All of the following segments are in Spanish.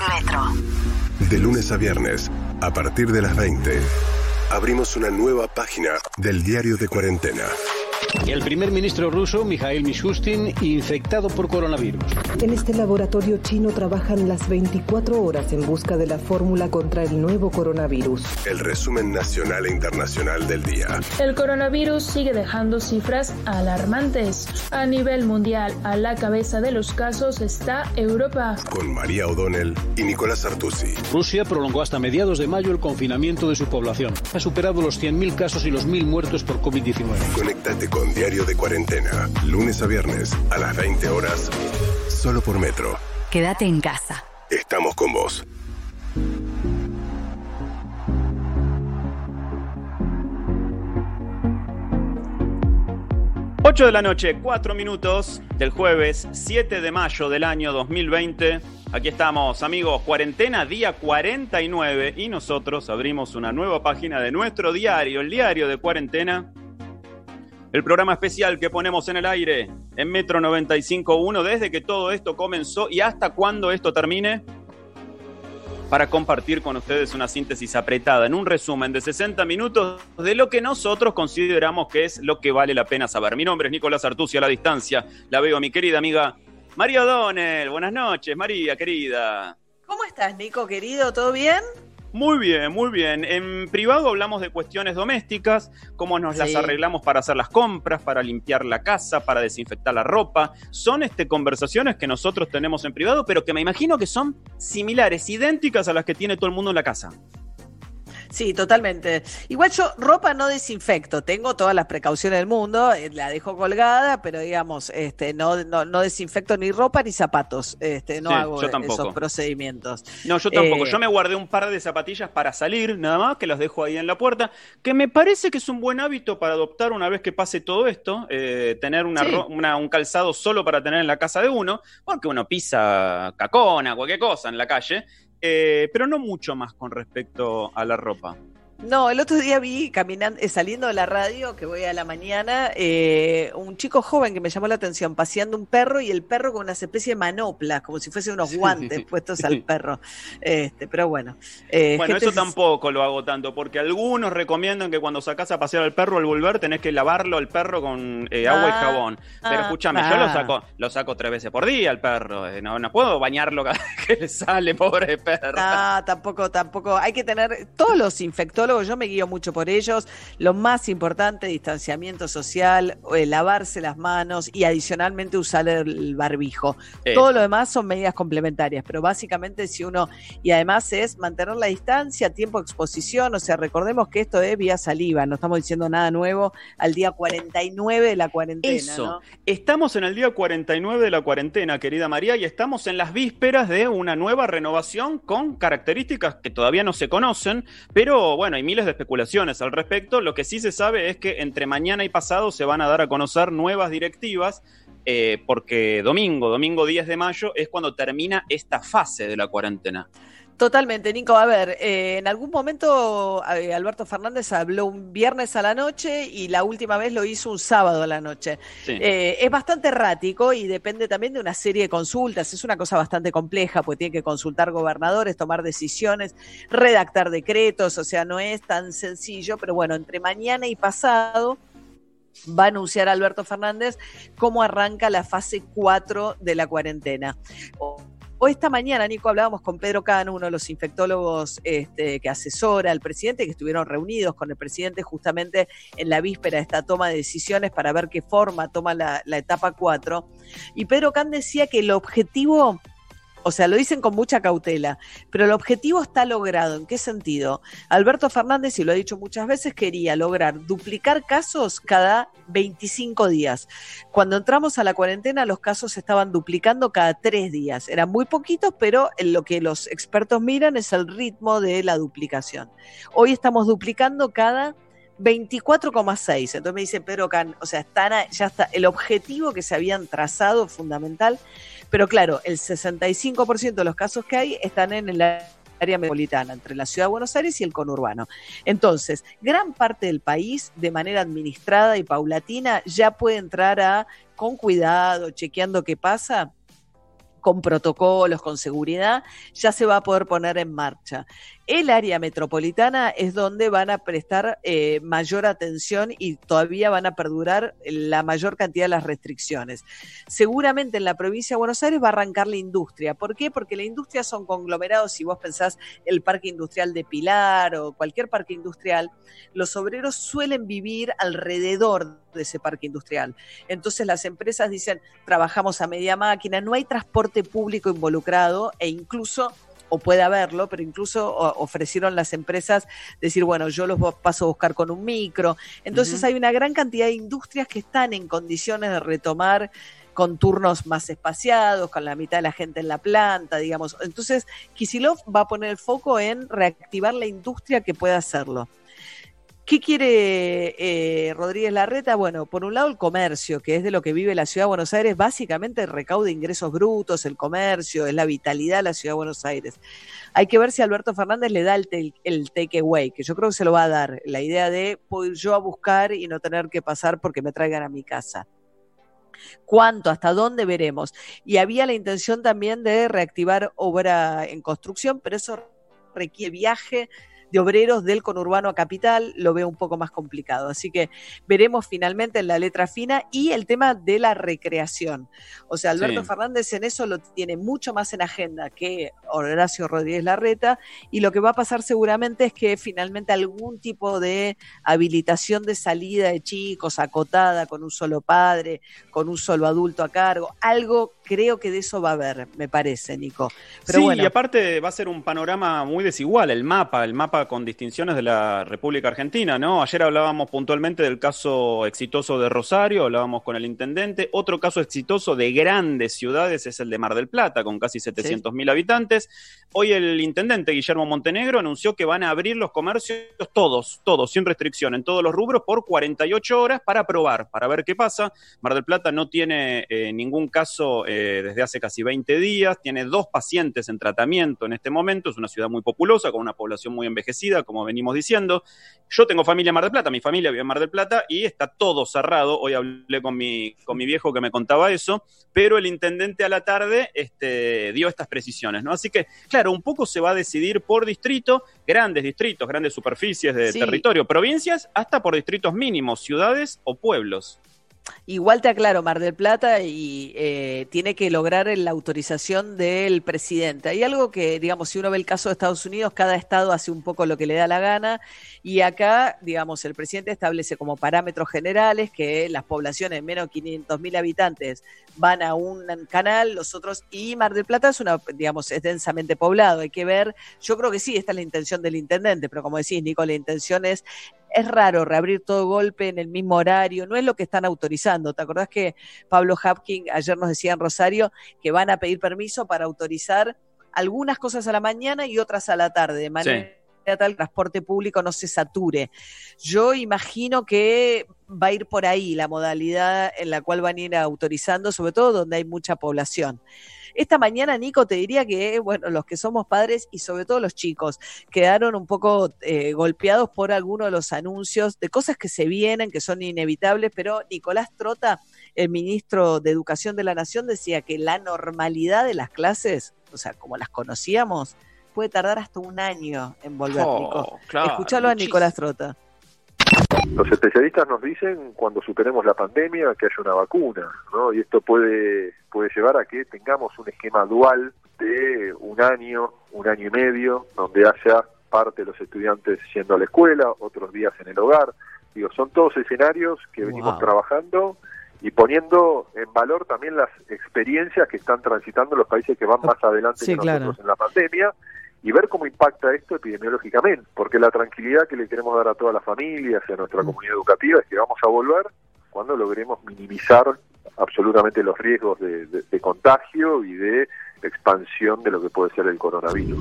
Metro. De lunes a viernes, a partir de las 20, abrimos una nueva página del diario de cuarentena. El primer ministro ruso, Mikhail Mishustin, infectado por coronavirus. En este laboratorio chino trabajan las 24 horas en busca de la fórmula contra el nuevo coronavirus. El resumen nacional e internacional del día. El coronavirus sigue dejando cifras alarmantes. A nivel mundial, a la cabeza de los casos está Europa. Con María O'Donnell y Nicolás Artusi. Rusia prolongó hasta mediados de mayo el confinamiento de su población. Ha superado los 100.000 casos y los 1.000 muertos por COVID-19. Conéctate con Diario de Cuarentena, lunes a viernes a las 20 horas, solo por Metro. Quédate en casa. Estamos con vos. Ocho de la noche, cuatro minutos del jueves 7 de mayo del año 2020. Aquí estamos, amigos, cuarentena, día 49, y nosotros abrimos una nueva página de nuestro diario, el diario de cuarentena, el programa especial que ponemos en el aire en Metro 95.1 desde que todo esto comenzó y hasta cuando esto termine, para compartir con ustedes una síntesis apretada en un resumen de 60 minutos de lo que nosotros consideramos que es lo que vale la pena saber. Mi nombre es Nicolás Artusi a la distancia. La veo a mi querida amiga María O'Donnell. Buenas noches, María, querida. ¿Cómo estás, Nico, querido? ¿Todo bien? Muy bien, muy bien. En privado hablamos de cuestiones domésticas, cómo nos las arreglamos para hacer las compras, para limpiar la casa, para desinfectar la ropa. Son este, conversaciones que nosotros tenemos en privado, pero que me imagino que son similares, idénticas a las que tiene todo el mundo en la casa. Sí, totalmente. Igual yo ropa no desinfecto, tengo todas las precauciones del mundo, eh, la dejo colgada, pero digamos, este, no, no, no desinfecto ni ropa ni zapatos, este, no Sí, hago esos procedimientos. No, yo tampoco. Eh, Yo me guardé un par de zapatillas para salir, nada más, que las dejo ahí en la puerta, que me parece que es un buen hábito para adoptar una vez que pase todo esto, eh, tener una, Sí. una- un calzado solo para tener en la casa de uno, porque uno pisa cacona, cualquier cosa en la calle, eh, pero no mucho más con respecto a la ropa. No, el otro día vi caminando, eh, saliendo de la radio, que voy a la mañana, eh, un chico joven que me llamó la atención, paseando un perro y el perro con una especie de manoplas, como si fuesen unos guantes puestos al perro. Este, pero bueno. eh, Bueno, eso tampoco lo hago tanto, porque algunos recomiendan que cuando sacás a pasear al perro al volver tenés que lavarlo al perro con eh, agua y Ah, jabón. Pero ah, escúchame, yo lo ah. saco, lo saco tres veces por día al perro. eh, no, no puedo bañarlo cada vez que le sale, pobre perro. No, tampoco, tampoco. Hay que tener, todos los infectólogos, yo me guío mucho por ellos, lo más importante, distanciamiento social, eh, lavarse las manos y adicionalmente usar el barbijo. Eh, Todo lo demás son medidas complementarias, pero básicamente si uno, y además es mantener la distancia, tiempo de exposición, o sea, recordemos que esto es vía saliva, no estamos diciendo nada nuevo al día 49 de la cuarentena. Eso. ¿no? Estamos en el día 49 de la cuarentena, querida María, y estamos en las vísperas de una nueva renovación con características que todavía no se conocen, pero bueno, hay miles de especulaciones al respecto. Lo que sí se sabe es que entre mañana y pasado se van a dar a conocer nuevas directivas, eh, porque domingo, domingo 10 de mayo, es cuando termina esta fase de la cuarentena. Totalmente, Nico. A ver, eh, en algún momento eh, Alberto Fernández habló un viernes a la noche y la última vez lo hizo un sábado a la noche. Sí. Eh, es bastante errático y depende también de una serie de consultas. Es una cosa bastante compleja porque tiene que consultar gobernadores, tomar decisiones, redactar decretos, o sea, no es tan sencillo, pero bueno, entre mañana y pasado va a anunciar Alberto Fernández cómo arranca la fase 4 de la cuarentena. O- Hoy esta mañana, Nico, hablábamos con Pedro Cano, uno de los infectólogos este, que asesora al presidente, que estuvieron reunidos con el presidente justamente en la víspera de esta toma de decisiones para ver qué forma toma la, la etapa 4. Y Pedro Can decía que el objetivo, o sea, lo dicen con mucha cautela, pero el objetivo está logrado. ¿En qué sentido? Alberto Fernández, y lo ha dicho muchas veces, quería lograr duplicar casos cada 25 días. Cuando entramos a la cuarentena, los casos se estaban duplicando cada tres días. Eran muy poquitos, pero lo que los expertos miran es el ritmo de la duplicación. Hoy estamos duplicando cada 24,6. Entonces me dice Pedro Can, o sea, están ya está el objetivo que se habían trazado fundamental, pero claro, el 65% de los casos que hay están en el área metropolitana, entre la ciudad de Buenos Aires y el conurbano. Entonces, gran parte del país, de manera administrada y paulatina, ya puede entrar a, con cuidado, chequeando qué pasa, con protocolos, con seguridad, ya se va a poder poner en marcha. El área metropolitana es donde van a prestar eh, mayor atención y todavía van a perdurar la mayor cantidad de las restricciones. Seguramente en la provincia de Buenos Aires va a arrancar la industria. ¿Por qué? Porque la industria son conglomerados, si vos pensás el parque industrial de Pilar o cualquier parque industrial, los obreros suelen vivir alrededor de ese parque industrial. Entonces las empresas dicen, trabajamos a media máquina, no hay transporte público involucrado e incluso o puede haberlo, pero incluso ofrecieron las empresas decir, bueno, yo los paso a buscar con un micro. Entonces hay una gran cantidad de industrias que están en condiciones de retomar con turnos más espaciados, con la mitad de la gente en la planta, digamos. Entonces, Kisilov va a poner el foco en reactivar la industria que pueda hacerlo. ¿Qué quiere eh, Rodríguez Larreta? Bueno, por un lado el comercio, que es de lo que vive la ciudad de Buenos Aires, básicamente recauda ingresos brutos, el comercio, es la vitalidad de la ciudad de Buenos Aires. Hay que ver si Alberto Fernández le da el, el takeaway, que yo creo que se lo va a dar, la idea de poder yo a buscar y no tener que pasar porque me traigan a mi casa. ¿Cuánto? ¿Hasta dónde veremos? Y había la intención también de reactivar obra en construcción, pero eso requiere viaje, de obreros del conurbano a capital, lo veo un poco más complicado. Así que veremos finalmente en la letra fina y el tema de la recreación. O sea, Alberto Fernández en eso lo tiene mucho más en agenda que Horacio Rodríguez Larreta y lo que va a pasar seguramente es que finalmente algún tipo de habilitación de salida de chicos acotada con un solo padre, con un solo adulto a cargo, algo creo que de eso va a haber, me parece, Nico. Pero sí, y aparte va a ser un panorama muy desigual, el mapa, el mapa con distinciones de la República Argentina, ¿no? Ayer hablábamos puntualmente del caso exitoso de Rosario, hablábamos con el intendente, otro caso exitoso de grandes ciudades es el de Mar del Plata, con casi 700 mil habitantes. Hoy el intendente Guillermo Montenegro anunció que van a abrir los comercios todos, todos, sin restricción, en todos los rubros por 48 horas para probar, para ver qué pasa. Mar del Plata no tiene eh, ningún caso... Eh, desde hace casi 20 días, tiene dos pacientes en tratamiento en este momento, es una ciudad muy populosa, con una población muy envejecida, como venimos diciendo. Yo tengo familia en Mar del Plata, mi familia vive en Mar del Plata y está todo cerrado. Hoy hablé con mi, con mi viejo que me contaba eso, pero el intendente a la tarde este, dio estas precisiones, ¿no? Así que, claro, un poco se va a decidir por distrito, grandes distritos, grandes superficies de territorio, provincias, hasta por distritos mínimos, ciudades o pueblos. Igual te aclaro, Mar del Plata y eh, tiene que lograr la autorización del presidente. Hay algo que, digamos, si uno ve el caso de Estados Unidos, cada estado hace un poco lo que le da la gana y acá, digamos, el presidente establece como parámetros generales que las poblaciones menos de 500 mil habitantes van a un canal, los otros, y Mar del Plata es una, digamos, es densamente poblado. Hay que ver, yo creo que sí, esta es la intención del intendente, pero como decís, Nico, la intención es es raro reabrir todo golpe en el mismo horario, no es lo que están autorizando. ¿Te acordás que Pablo Hapkin ayer nos decía en Rosario que van a pedir permiso para autorizar algunas cosas a la mañana y otras a la tarde, de manera tal transporte público no se sature? Yo imagino que va a ir por ahí la modalidad en la cual van a ir autorizando, sobre todo donde hay mucha población. Esta mañana, Nico, te diría que, bueno, los que somos padres y sobre todo los chicos, quedaron un poco eh, golpeados por algunos de los anuncios de cosas que se vienen, que son inevitables, pero Nicolás Trota, el ministro de Educación de la Nación, decía que la normalidad de las clases, o sea, como las conocíamos, puede tardar hasta un año en volver, oh, Nico. Escuchalo a Nicolás Trota. Los especialistas nos dicen cuando superemos la pandemia que haya una vacuna, ¿no? Y esto puede puede llevar a que tengamos un esquema dual de un año, un año y medio, donde haya parte de los estudiantes yendo a la escuela, otros días en el hogar. Digo, son todos escenarios que venimos trabajando y poniendo en valor también las experiencias que están transitando los países que van más adelante que nosotros en la pandemia y ver cómo impacta esto epidemiológicamente, porque la tranquilidad que le queremos dar a todas las familias y a nuestra mm. comunidad educativa es que vamos a volver cuando logremos minimizar absolutamente los riesgos de, de contagio y de expansión de lo que puede ser el coronavirus.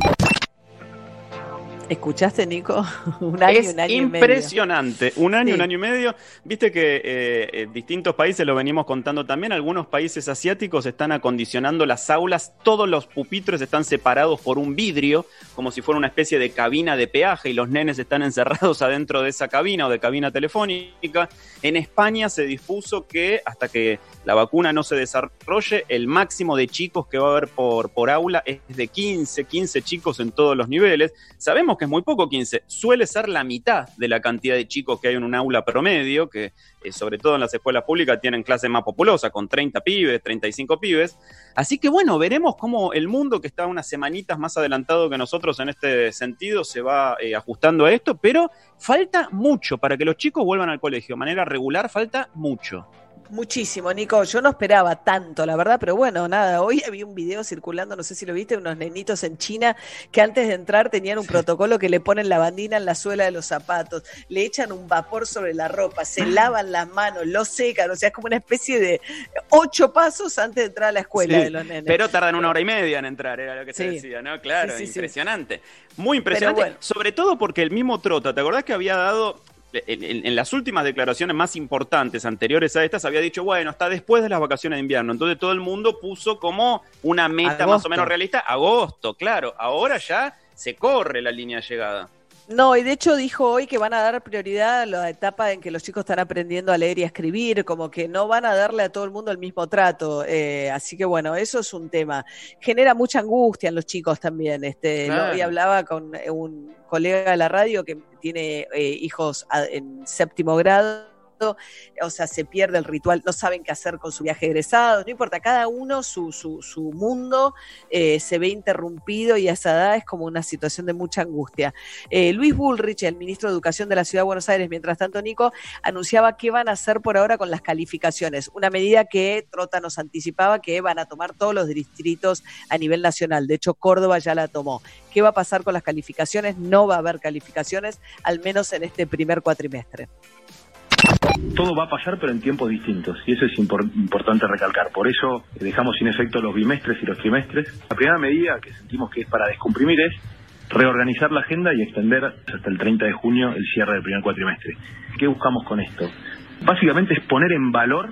¿Escuchaste, Nico? un año, es un año impresionante. Y medio. Un año, Sí. un año y medio. Viste que eh, eh, distintos países, lo venimos contando también, algunos países asiáticos están acondicionando las aulas, todos los pupitres están separados por un vidrio, como si fuera una especie de cabina de peaje, y los nenes están encerrados adentro de esa cabina o de cabina telefónica. En España se dispuso que hasta que la vacuna no se desarrolle, el máximo de chicos que va a haber por, por aula es de 15, 15 chicos en todos los niveles. Sabemos que es muy poco 15, suele ser la mitad de la cantidad de chicos que hay en un aula promedio, que eh, sobre todo en las escuelas públicas tienen clases más populosas, con 30 pibes, 35 pibes. Así que bueno, veremos cómo el mundo que está unas semanitas más adelantado que nosotros en este sentido se va eh, ajustando a esto, pero falta mucho para que los chicos vuelvan al colegio de manera regular, falta mucho. Muchísimo, Nico. Yo no esperaba tanto, la verdad, pero bueno, nada. Hoy había un video circulando, no sé si lo viste, unos nenitos en China que antes de entrar tenían un protocolo que le ponen la bandina en la suela de los zapatos, le echan un vapor sobre la ropa, se lavan las manos, lo secan, o sea, es como una especie de ocho pasos antes de entrar a la escuela Sí, de los nenes. Pero tardan una hora y media en entrar, era lo que se decía, ¿no? Claro, impresionante. Muy impresionante. bueno. Sobre todo porque el mismo Trota, ¿te acordás que había dado. En, en- en las últimas declaraciones más importantes anteriores a estas había dicho, bueno, está después de las vacaciones de invierno. Entonces todo el mundo puso como una meta más o menos realista, agosto, claro. Ahora ya se corre la línea de llegada. No, y de hecho dijo hoy que van a dar prioridad a la etapa en que los chicos están aprendiendo a leer y a escribir, como que no van a darle a todo el mundo el mismo trato. eh, así que bueno, eso es un tema. Genera mucha angustia en los chicos también. Este, Claro. hoy hablaba con eh, un colega de la radio que tiene eh, hijos en séptimo grado. O sea, se pierde el ritual, no saben qué hacer con su viaje de egresados, no importa, cada uno su, su, su mundo eh, se ve interrumpido y a esa edad es como una situación de mucha angustia. Eh, Luis Bullrich, el ministro de Educación de la Ciudad de Buenos Aires, mientras tanto, Nico, anunciaba qué van a hacer por ahora con las calificaciones. Una medida que Trota nos anticipaba que van a tomar todos los distritos a nivel nacional. De hecho, Córdoba ya la tomó. ¿Qué va a pasar con las calificaciones? No va a haber calificaciones, al menos en este primer cuatrimestre. Todo va a pasar, pero en tiempos distintos, y eso es impor- importante recalcar. Por eso eh, dejamos sin efecto los bimestres y los trimestres. La primera medida que sentimos que es para descomprimir es reorganizar la agenda y extender hasta el 30 de junio el cierre del primer cuatrimestre. ¿Qué buscamos con esto? Básicamente es poner en valor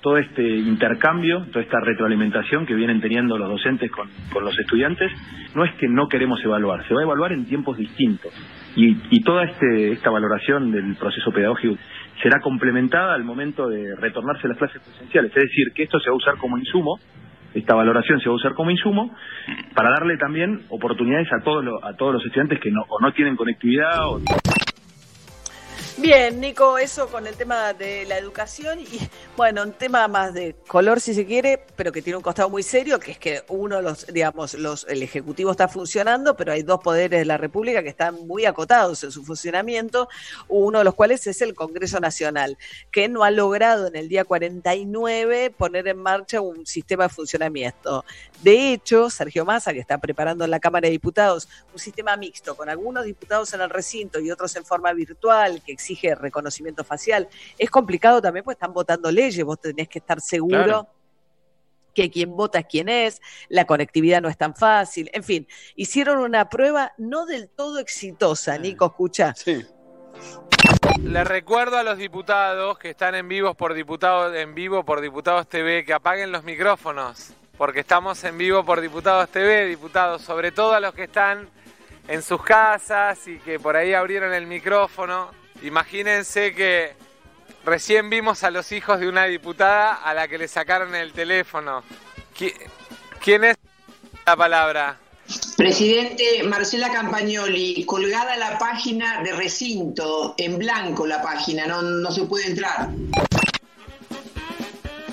todo este intercambio, toda esta retroalimentación que vienen teniendo los docentes con, con los estudiantes. No es que no queremos evaluar, se va a evaluar en tiempos distintos. Y, y toda este, esta valoración del proceso pedagógico será complementada al momento de retornarse las clases presenciales. Es decir, que esto se va a usar como insumo, esta valoración se va a usar como insumo, para darle también oportunidades a todos, los, a todos los estudiantes que no, o no tienen conectividad o Bien, Nico, eso con el tema de la educación y bueno, un tema más de color si se quiere, pero que tiene un costado muy serio, que es que uno los, digamos, los, el ejecutivo está funcionando, pero hay dos poderes de la República que están muy acotados en su funcionamiento, uno de los cuales es el Congreso Nacional, que no ha logrado en el día 49 poner en marcha un sistema de funcionamiento. De hecho, Sergio Massa, que está preparando en la Cámara de Diputados un sistema mixto con algunos diputados en el recinto y otros en forma virtual, que exige reconocimiento facial, es complicado también porque están votando leyes, vos tenés que estar seguro. Claro. que quien vota es quien es, la conectividad no es tan fácil, en fin, hicieron una prueba no del todo exitosa, Nico, escucha. Sí. Les recuerdo a los diputados que están en vivos por diputados en vivo por Diputados TV que apaguen los micrófonos, porque estamos en vivo por Diputados TV, diputados, sobre todo a los que están en sus casas y que por ahí abrieron el micrófono. Imagínense que recién vimos a los hijos de una diputada a la que le sacaron el teléfono. ¿Qui- ¿Quién es la palabra? Presidente Marcela Campagnoli, colgada la página de recinto, en blanco la página, no, no se puede entrar.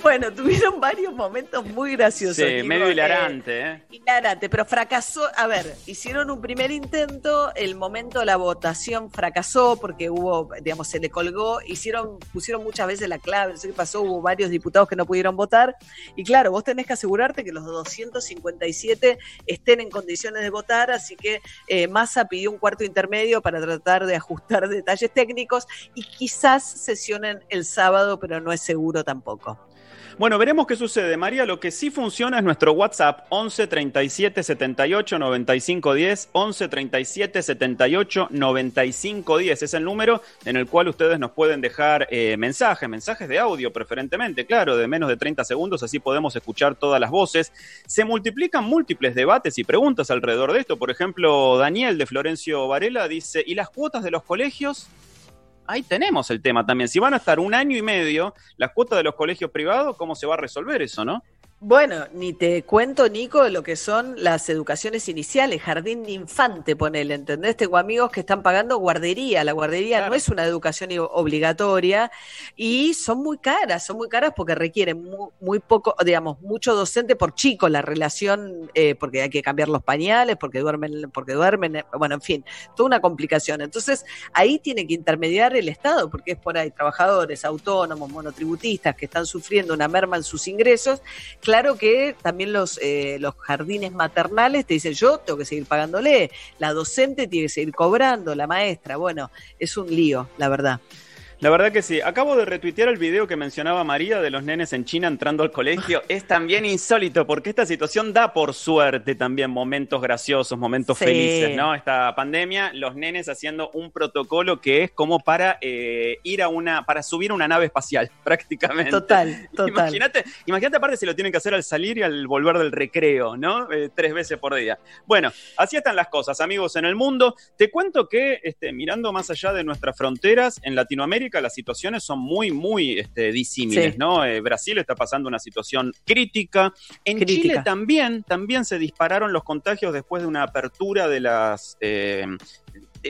Bueno, tuvieron varios momentos muy graciosos. Sí, medio eh, hilarante, ¿eh? Hilarante, pero fracasó. A ver, hicieron un primer intento, el momento de la votación fracasó porque hubo, digamos, se le colgó, hicieron, pusieron muchas veces la clave, no sé qué pasó, hubo varios diputados que no pudieron votar. Y claro, vos tenés que asegurarte que los 257 estén en condiciones de votar, así que eh, Massa pidió un cuarto intermedio para tratar de ajustar detalles técnicos y quizás sesionen el sábado, pero no es seguro tampoco. Bueno, veremos qué sucede. María, lo que sí funciona es nuestro WhatsApp 11 37 78 95 10. 11 37 78 95 10. Es el número en el cual ustedes nos pueden dejar eh, mensajes, mensajes de audio preferentemente, claro, de menos de 30 segundos, así podemos escuchar todas las voces. Se multiplican múltiples debates y preguntas alrededor de esto. Por ejemplo, Daniel de Florencio Varela dice, ¿y las cuotas de los colegios? Ahí tenemos el tema también. Si van a estar un año y medio las cuotas de los colegios privados, ¿cómo se va a resolver eso, no? Bueno, ni te cuento, Nico, lo que son las educaciones iniciales, jardín de infante, ponele, ¿entendés? Tengo amigos que están pagando guardería, la guardería no es una educación obligatoria y son muy caras, son muy caras porque requieren muy, poco, digamos, mucho docente por chico, la relación, eh, porque hay que cambiar los pañales, porque duermen, porque duermen, eh, bueno, en fin, toda una complicación. Entonces, ahí tiene que intermediar el Estado, porque es por ahí trabajadores, autónomos, monotributistas que están sufriendo una merma en sus ingresos, claro que también los, eh, los jardines maternales te dicen, yo tengo que seguir pagándole, la docente tiene que seguir cobrando, la maestra, bueno, es un lío, la verdad. La verdad que sí. Acabo de retuitear el video que mencionaba María de los nenes en China entrando al colegio. Es también insólito porque esta situación da por suerte también momentos graciosos, momentos felices, ¿no? Esta pandemia, los nenes haciendo un protocolo que es como para eh, ir a una, para subir a una nave espacial, prácticamente. Total, total. Imagínate, imagínate aparte si lo tienen que hacer al salir y al volver del recreo, ¿no? Eh, tres veces por día. Bueno, así están las cosas, amigos, en el mundo. Te cuento que, este, mirando más allá de nuestras fronteras, en Latinoamérica, las situaciones son muy, muy este, disímiles, ¿no? Eh, Brasil está pasando una situación crítica. En Chile también, también se dispararon los contagios después de una apertura de las eh, eh,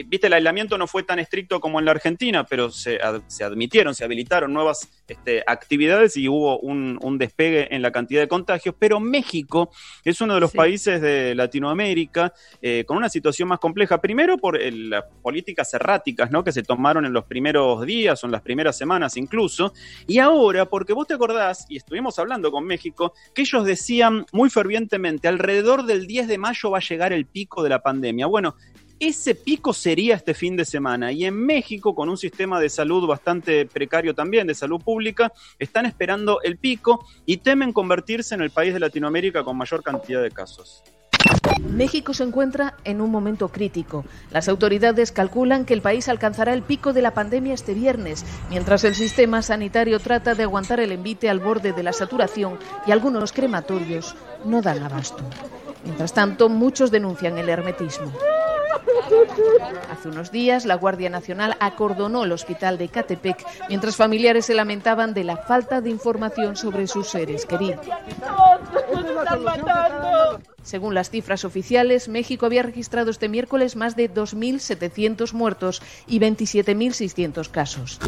viste, el aislamiento no fue tan estricto como en la Argentina, pero se, admitieron, se habilitaron nuevas este, actividades y hubo un, despegue en la cantidad de contagios. Pero México es uno de los países de Latinoamérica eh, con una situación más compleja. Primero por las políticas erráticas ¿no? que se tomaron en los primeros días o en las primeras semanas incluso. Y ahora, porque vos te acordás, y estuvimos hablando con México, que ellos decían muy fervientemente, alrededor del 10 de mayo va a llegar el pico de la pandemia. Bueno, ese pico sería este fin de semana. Y en México, con un sistema de salud bastante precario también, de salud pública, están esperando el pico y temen convertirse en el país de Latinoamérica con mayor cantidad de casos. México se encuentra en un momento crítico. Las autoridades calculan que el país alcanzará el pico de la pandemia este viernes, mientras el sistema sanitario trata de aguantar el envite al borde de la saturación y algunos crematorios no dan abasto. Mientras tanto, muchos denuncian el hermetismo. Hace unos días, la Guardia Nacional acordonó el hospital de Catepec mientras familiares se lamentaban de la falta de información sobre sus seres queridos. Según las cifras oficiales, México había registrado este miércoles más de 2.700 muertos y 27.600 casos.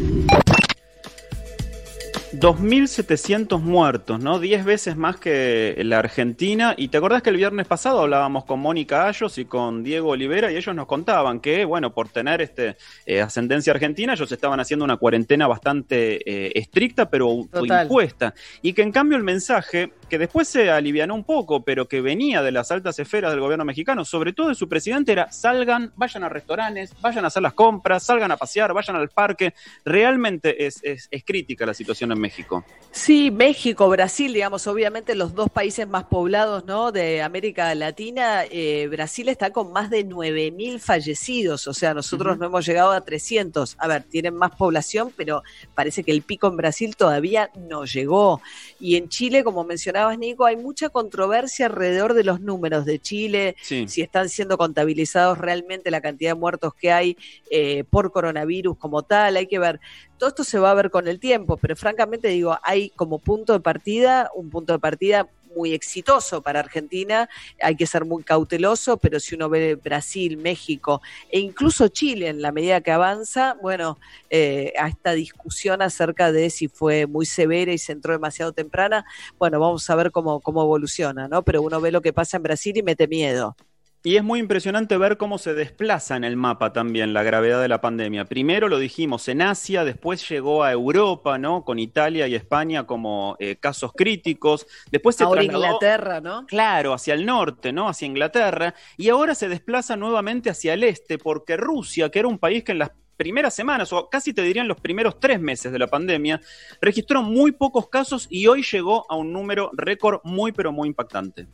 2.700 muertos, ¿no? 10 veces más que la Argentina. Y te acordás que el viernes pasado hablábamos con Mónica Ayos y con Diego Olivera y ellos nos contaban que, bueno, por tener este eh, ascendencia argentina, ellos estaban haciendo una cuarentena bastante eh, estricta, pero impuesta. Y que en cambio el mensaje que después se alivianó un poco, pero que venía de las altas esferas del gobierno mexicano, sobre todo de su presidente, era salgan, vayan a restaurantes, vayan a hacer las compras, salgan a pasear, vayan al parque. Realmente es, crítica la situación en México. Sí, México, Brasil, digamos, obviamente los dos países más poblados ¿no? de América Latina, eh, Brasil está con más de 9.000 fallecidos, o sea, nosotros no hemos llegado a 300. A ver, tienen más población, pero parece que el pico en Brasil todavía no llegó. Y en Chile, como mencionaba, Nico, hay mucha controversia alrededor de los números de Chile, si están siendo contabilizados realmente la cantidad de muertos que hay eh, por coronavirus como tal, hay que ver. Todo esto se va a ver con el tiempo, pero francamente digo, hay como punto de partida, un punto de partida muy exitoso para Argentina, hay que ser muy cauteloso, pero si uno ve Brasil, México e incluso Chile en la medida que avanza, bueno, eh, a esta discusión acerca de si fue muy severa y se entró demasiado temprana, bueno, vamos a ver cómo, cómo evoluciona, ¿no? Pero uno ve lo que pasa en Brasil y mete miedo. Y es muy impresionante ver cómo se desplaza en el mapa también la gravedad de la pandemia. Primero lo dijimos en Asia, después llegó a Europa, ¿no? Con Italia y España como eh, casos críticos. Después se ahora Inglaterra, ¿no? Claro, hacia el norte, ¿no? Hacia Inglaterra. Y ahora se desplaza nuevamente hacia el este, porque Rusia, que era un país que en las primeras semanas, o casi te dirían los primeros tres meses de la pandemia, registró muy pocos casos y hoy llegó a un número récord muy, pero muy impactante.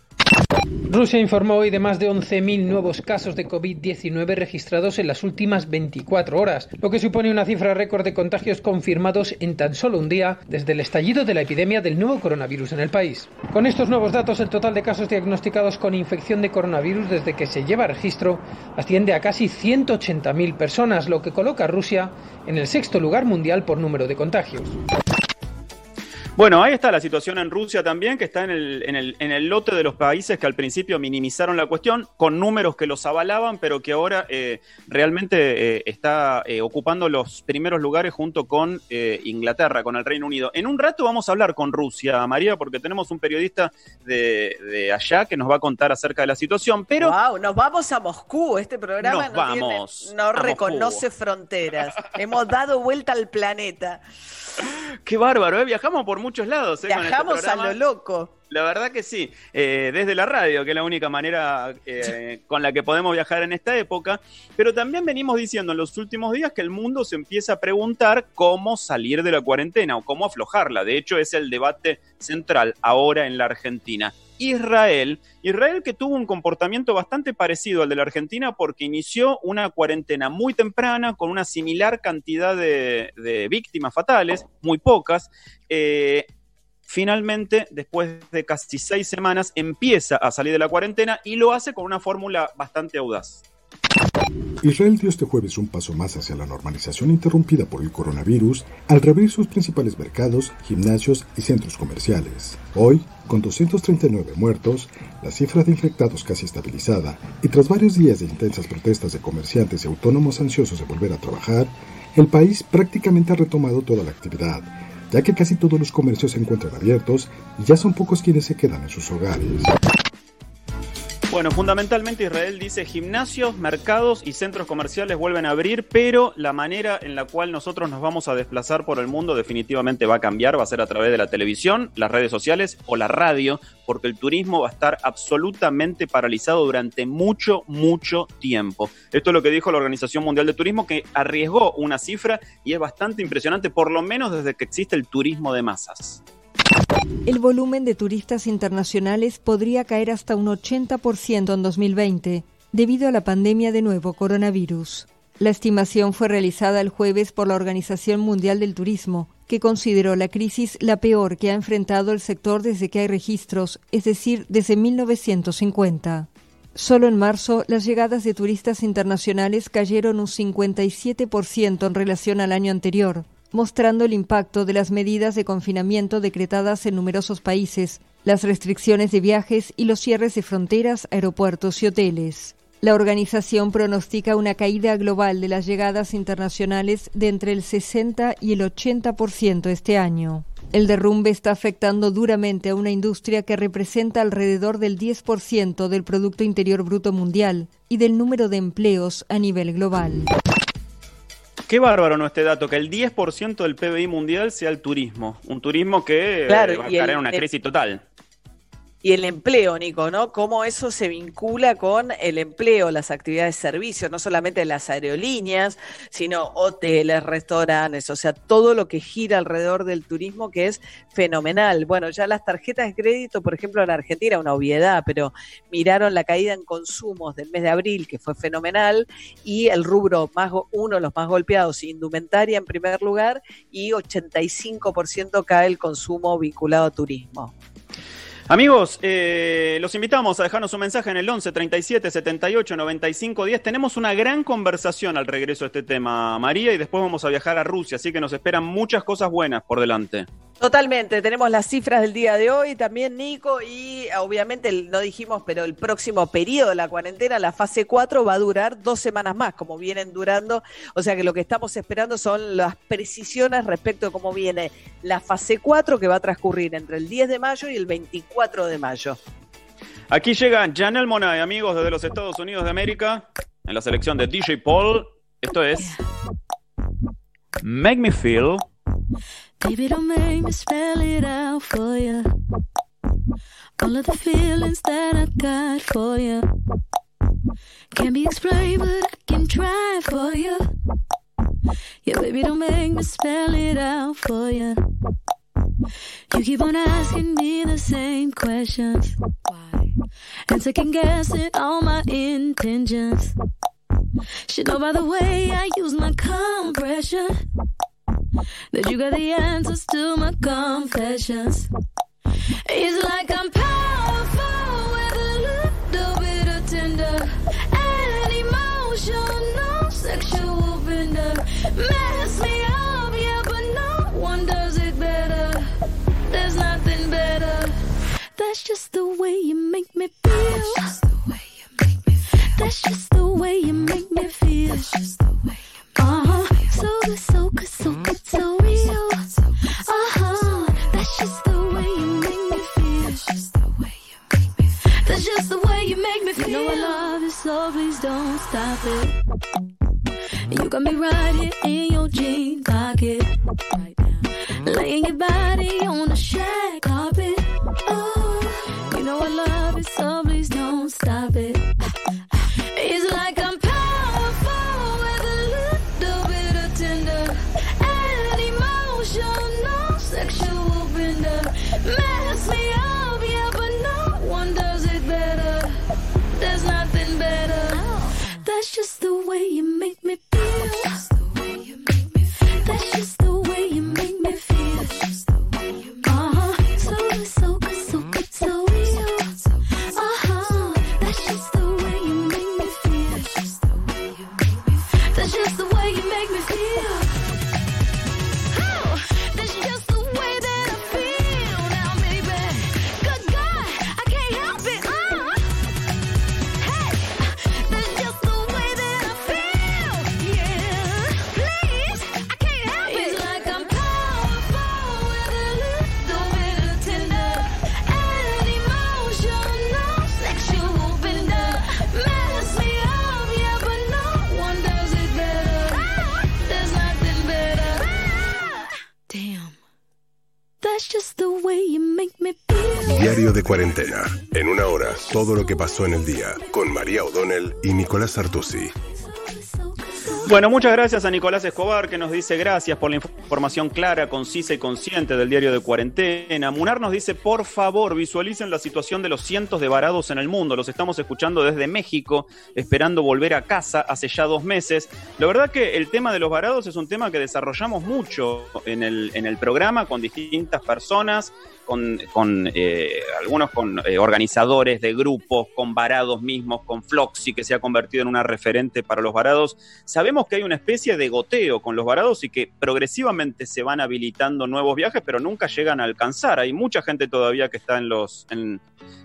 Rusia informó hoy de más de 11.000 nuevos casos de COVID-19 registrados en las últimas 24 horas, lo que supone una cifra récord de contagios confirmados en tan solo un día desde el estallido de la epidemia del nuevo coronavirus en el país. Con estos nuevos datos, el total de casos diagnosticados con infección de coronavirus desde que se lleva registro asciende a casi 180.000 personas, lo que coloca a Rusia en el sexto lugar mundial por número de contagios. Bueno, ahí está la situación en Rusia también, que está en el, en, el, en el lote de los países que al principio minimizaron la cuestión, con números que los avalaban, pero que ahora eh, realmente eh, está eh, ocupando los primeros lugares junto con eh, Inglaterra, con el Reino Unido. En un rato vamos a hablar con Rusia, María, porque tenemos un periodista de, de allá que nos va a contar acerca de la situación, pero... Wow, nos vamos a Moscú, este programa Nos no, tiene- vamos no reconoce Moscú. fronteras. Hemos dado vuelta al planeta. Qué bárbaro, ¿eh? viajamos por muchos lados. ¿eh? este Viajamos a lo loco. La verdad que sí, Eh, desde la radio, que es la única manera eh, con la que podemos viajar en esta época, pero también venimos diciendo en los últimos días que el mundo se empieza a preguntar cómo salir de la cuarentena o cómo aflojarla. De hecho, es el debate central ahora en la Argentina. Israel, Israel que tuvo un comportamiento bastante parecido al de la Argentina porque inició una cuarentena muy temprana con una similar cantidad de, víctimas fatales, muy pocas. Eh, finalmente, después de casi seis semanas, empieza a salir de la cuarentena y lo hace con una fórmula bastante audaz. Israel dio este jueves un paso más hacia la normalización interrumpida por el coronavirus al reabrir sus principales mercados, gimnasios y centros comerciales. Hoy, con 239 muertos, la cifra de infectados casi estabilizada y tras varios días de intensas protestas de comerciantes y autónomos ansiosos de volver a trabajar, el país prácticamente ha retomado toda la actividad, ya que casi todos los comercios se encuentran abiertos y ya son pocos quienes se quedan en sus hogares. Bueno, fundamentalmente Israel dice gimnasios, mercados y centros comerciales vuelven a abrir, pero la manera en la cual nosotros nos vamos a desplazar por el mundo definitivamente va a cambiar, va a ser a través de la televisión, las redes sociales o la radio, porque el turismo va a estar absolutamente paralizado durante mucho, mucho tiempo. Esto es lo que dijo la Organización Mundial de Turismo, que arriesgó una cifra y es bastante impresionante, por lo menos desde que existe el turismo de masas. El volumen de turistas internacionales podría caer hasta un 80% en 2020 debido a la pandemia de nuevo coronavirus. La estimación fue realizada el jueves por la Organización Mundial del Turismo, que consideró la crisis la peor que ha enfrentado el sector desde que hay registros, es decir, desde 1950. Solo en marzo, las llegadas de turistas internacionales cayeron un 57% en relación al año anterior, mostrando el impacto de las medidas de confinamiento decretadas en numerosos países, las restricciones de viajes y los cierres de fronteras, aeropuertos y hoteles. La organización pronostica una caída global de las llegadas internacionales de entre el 60 y el 80% este año. El derrumbe está afectando duramente a una industria que representa alrededor del 10% del Producto Interior Bruto Mundial y del número de empleos a nivel global. Qué bárbaro no este dato, que el 10% del PBI mundial sea el turismo. Un turismo que Claro, va a caer en una el- crisis total. Y el empleo, Nico, ¿no? Cómo eso se vincula con el empleo, las actividades de servicio, no solamente las aerolíneas, sino hoteles, restaurantes, o sea, todo lo que gira alrededor del turismo que es fenomenal. Bueno, ya las tarjetas de crédito, por ejemplo, en Argentina, una obviedad, pero miraron la caída en consumos del mes de abril, que fue fenomenal, y el rubro más, uno de los más golpeados, indumentaria en primer lugar, y 85% cae el consumo vinculado a turismo. Amigos, eh, los invitamos a dejarnos un mensaje en el 11 37 78 95 10. Tenemos una gran conversación al regreso de este tema, María, y después vamos a viajar a Rusia, así que nos esperan muchas cosas buenas por delante. Totalmente, tenemos las cifras del día de hoy también, Nico, y obviamente el- no dijimos, pero el próximo periodo de la cuarentena, la fase 4, va a durar dos semanas más, como vienen durando, o sea que lo que estamos esperando son las precisiones respecto a cómo viene la fase 4, que va a transcurrir entre el 10 de mayo y el 24 de mayo. Aquí llega Janelle Monae, amigos, desde los Estados Unidos de América, en la selección de DJ Paul. Esto es Make Me Feel. Baby, don't make me spell it out for you. All of the feelings that I got for you can't be explained, but I can try for you. Yeah, baby, don't make me spell it out for you. You keep on asking me the same questions. Why? And second guessing all my intentions. Should know by the way I use my compression that you got the answers to my confessions. It's like I'm powerful with a little bit of tender and emotional sexual bender. Mess me That's just the way you make me feel. That's just the way you make me feel. That's just the way you make me feel. That's just the way you make uh-huh. me feel. So good, so good, so good, so real. Uh-huh. That's just the way you make me feel. That's just the way you make me feel. That's just the way you make me feel. You know I love you, so please don't stop it. You got me right here in your jean pocket. Right now. Laying your body on the shag carpet. So please don't stop it. It's like I'm powerful with a little bit of tender and emotional sexual bender. Mess me up, yeah, but no one does it better. There's nothing better. That's just the way you make me todo lo que pasó en el día. Con María O'Donnell y Nicolás Artusi. Bueno, muchas gracias a Nicolás Escobar que nos dice gracias por la información clara, concisa y consciente del diario de cuarentena. Munar nos dice, por favor, visualicen la situación de los cientos de varados en el mundo. Los estamos escuchando desde México, esperando volver a casa hace ya dos meses. La verdad que el tema de los varados es un tema que desarrollamos mucho en el, en el programa con distintas personas, con, con, eh, algunos con eh, organizadores de grupos, con varados mismos, con Floxy, que se ha convertido en una referente para los varados. Sabemos que hay una especie de goteo con los varados y que progresivamente se van habilitando nuevos viajes, pero nunca llegan a alcanzar. Hay mucha gente todavía que está en los, en,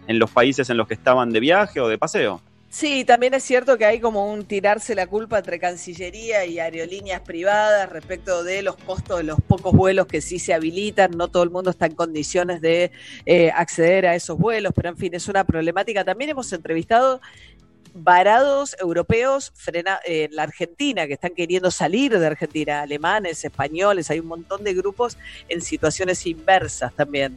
en los países en los que estaban de viaje o de paseo. Sí, también es cierto que hay como un tirarse la culpa entre Cancillería y aerolíneas privadas respecto de los costos de los pocos vuelos que sí se habilitan. No todo el mundo está en condiciones de eh, acceder a esos vuelos, pero en fin, es una problemática. También hemos entrevistado varados europeos frena, en la Argentina que están queriendo salir de Argentina, alemanes, españoles, hay un montón de grupos en situaciones inversas también.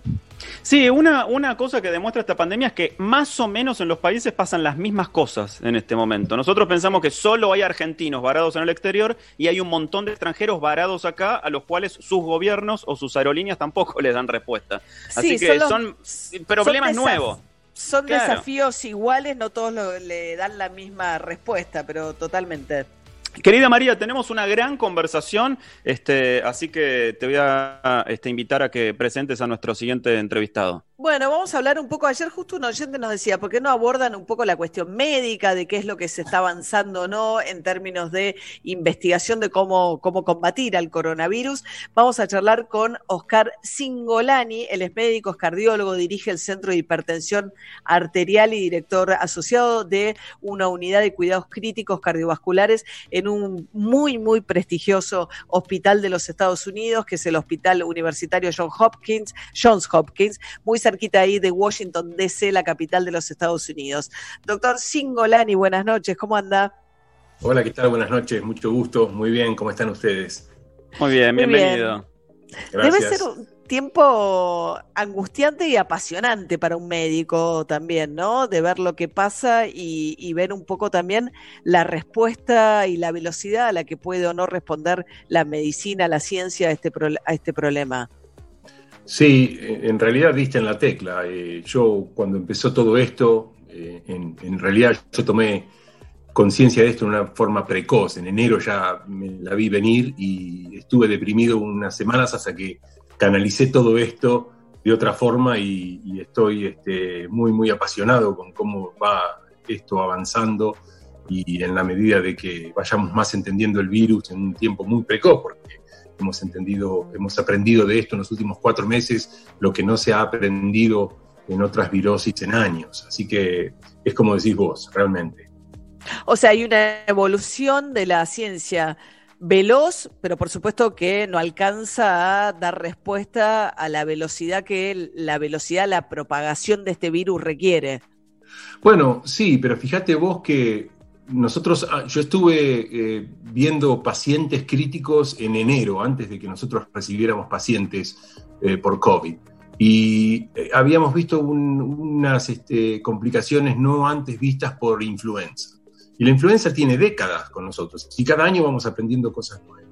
Sí, una, una cosa que demuestra esta pandemia es que más o menos en los países pasan las mismas cosas en este momento. Nosotros pensamos que solo hay argentinos varados en el exterior y hay un montón de extranjeros varados acá a los cuales sus gobiernos o sus aerolíneas tampoco les dan respuesta. Así Sí, que son los- son problemas son nuevos. Son Claro. desafíos iguales, no todos lo- le dan la misma respuesta, pero totalmente. Querida María, tenemos una gran conversación, este, así que te voy a este, invitar a que presentes a nuestro siguiente entrevistado. Bueno, vamos a hablar un poco. Ayer justo un oyente nos decía, ¿por qué no abordan un poco la cuestión médica de qué es lo que se está avanzando o no en términos de investigación de cómo, cómo combatir al coronavirus? Vamos a charlar con Oscar Singolani, él es médico, es cardiólogo, dirige el Centro de Hipertensión Arterial y director asociado de una unidad de cuidados críticos cardiovasculares en un muy, muy prestigioso hospital de los Estados Unidos, que es el Hospital Universitario John Hopkins, Johns Hopkins, muy cerquita ahí de Washington, D.C., la capital de los Estados Unidos. Doctor Singolani, buenas noches, ¿cómo anda? Hola, ¿qué tal? Buenas noches, mucho gusto. Muy bien, ¿cómo están ustedes? Muy bien, Muy bienvenido. Debe Gracias. ser, un- tiempo angustiante y apasionante para un médico también, ¿no? De ver lo que pasa y, ver un poco también la respuesta y la velocidad a la que puede o no responder la medicina, la ciencia a este, a este problema. Sí, en realidad diste en la tecla. Eh, yo cuando empezó todo esto, eh, en, realidad yo tomé conciencia de esto de una forma precoz. En enero ya me la vi venir y estuve deprimido unas semanas hasta que canalicé todo esto de otra forma y, estoy este, muy, muy apasionado con cómo va esto avanzando y en la medida de que vayamos más entendiendo el virus en un tiempo muy precoz, porque hemos entendido, hemos aprendido de esto en los últimos cuatro meses, lo que no se ha aprendido en otras virosis en años. Así que es como decís vos, realmente. O sea, hay una evolución de la ciencia veloz, pero por supuesto que no alcanza a dar respuesta a la velocidad que la velocidad, la propagación de este virus requiere. Bueno, sí, pero fíjate vos que nosotros, ah, yo estuve eh, viendo pacientes críticos en enero, antes de que nosotros recibiéramos pacientes eh, por COVID. Y eh, habíamos visto unas este, complicaciones no antes vistas por influenza. Y la influenza tiene décadas con nosotros y cada año vamos aprendiendo cosas nuevas.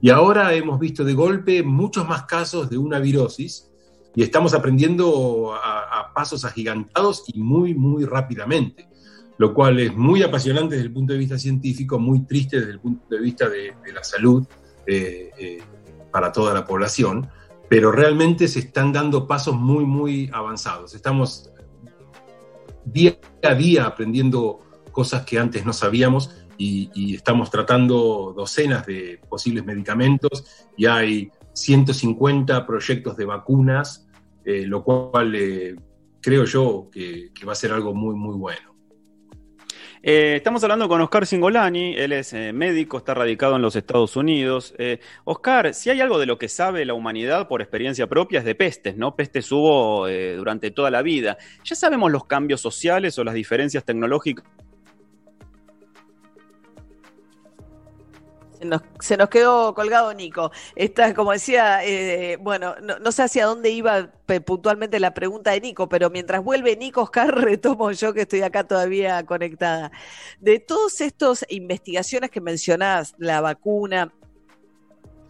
Y ahora hemos visto de golpe muchos más casos de una virosis y estamos aprendiendo a, pasos agigantados y muy, muy rápidamente, lo cual es muy apasionante desde el punto de vista científico, muy triste desde el punto de vista de, la salud eh, eh, para toda la población, pero realmente se están dando pasos muy, muy avanzados. Estamos día a día aprendiendo cosas que antes no sabíamos y, estamos tratando docenas de posibles medicamentos y hay 150 proyectos de vacunas, eh, lo cual eh, creo yo que, va a ser algo muy, muy bueno. Eh, estamos hablando con Oscar Singolani, él es médico, está radicado en los Estados Unidos. Oscar, si hay algo de lo que sabe la humanidad por experiencia propia es de pestes, ¿no? Pestes hubo durante toda la vida. ¿Ya sabemos los cambios sociales o las diferencias tecnológicas se nos quedó colgado Nico. Esta, como decía, eh, bueno, no, sé hacia dónde iba puntualmente la pregunta de Nico, pero mientras vuelve Nico, Oscar, retomo yo que estoy acá todavía conectada. De todas estas investigaciones que mencionás, la vacuna,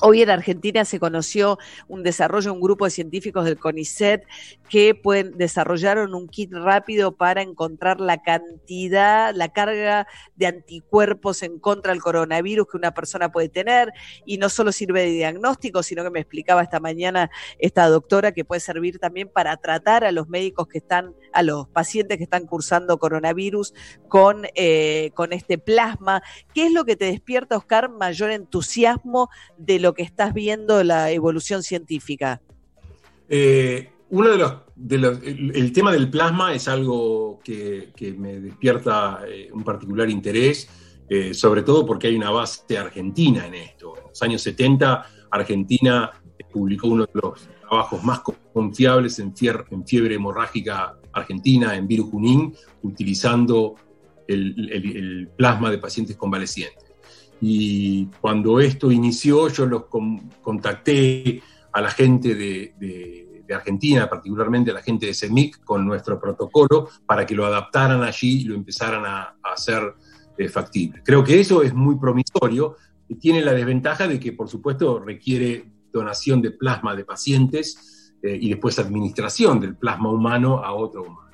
Hoy en Argentina se conoció un desarrollo, un grupo de científicos del CONICET que pueden, desarrollaron un kit rápido para encontrar la cantidad, la carga de anticuerpos en contra del coronavirus que una persona puede tener y no solo sirve de diagnóstico, sino que me explicaba esta mañana esta doctora que puede servir también para tratar a los médicos que están, a los pacientes que están cursando coronavirus con, eh, con este plasma. ¿Qué es lo que te despierta, Oscar, mayor entusiasmo de lo que estás viendo la evolución científica? Eh, uno de los, el, tema del plasma es algo que, me despierta eh, un particular interés, eh, sobre todo porque hay una base argentina en esto. En los años 70, Argentina publicó uno de los trabajos más confiables en, en fiebre hemorrágica argentina, en virus Junín, utilizando el plasma de pacientes convalecientes. Y cuando esto inició, yo los contacté a la gente de, Argentina, particularmente a la gente de CEMIC, con nuestro protocolo para que lo adaptaran allí y lo empezaran a, hacer eh, factible. Creo que eso es muy promisorio. Tiene la desventaja de que, por supuesto, requiere donación de plasma de pacientes eh, y después administración del plasma humano a otro humano.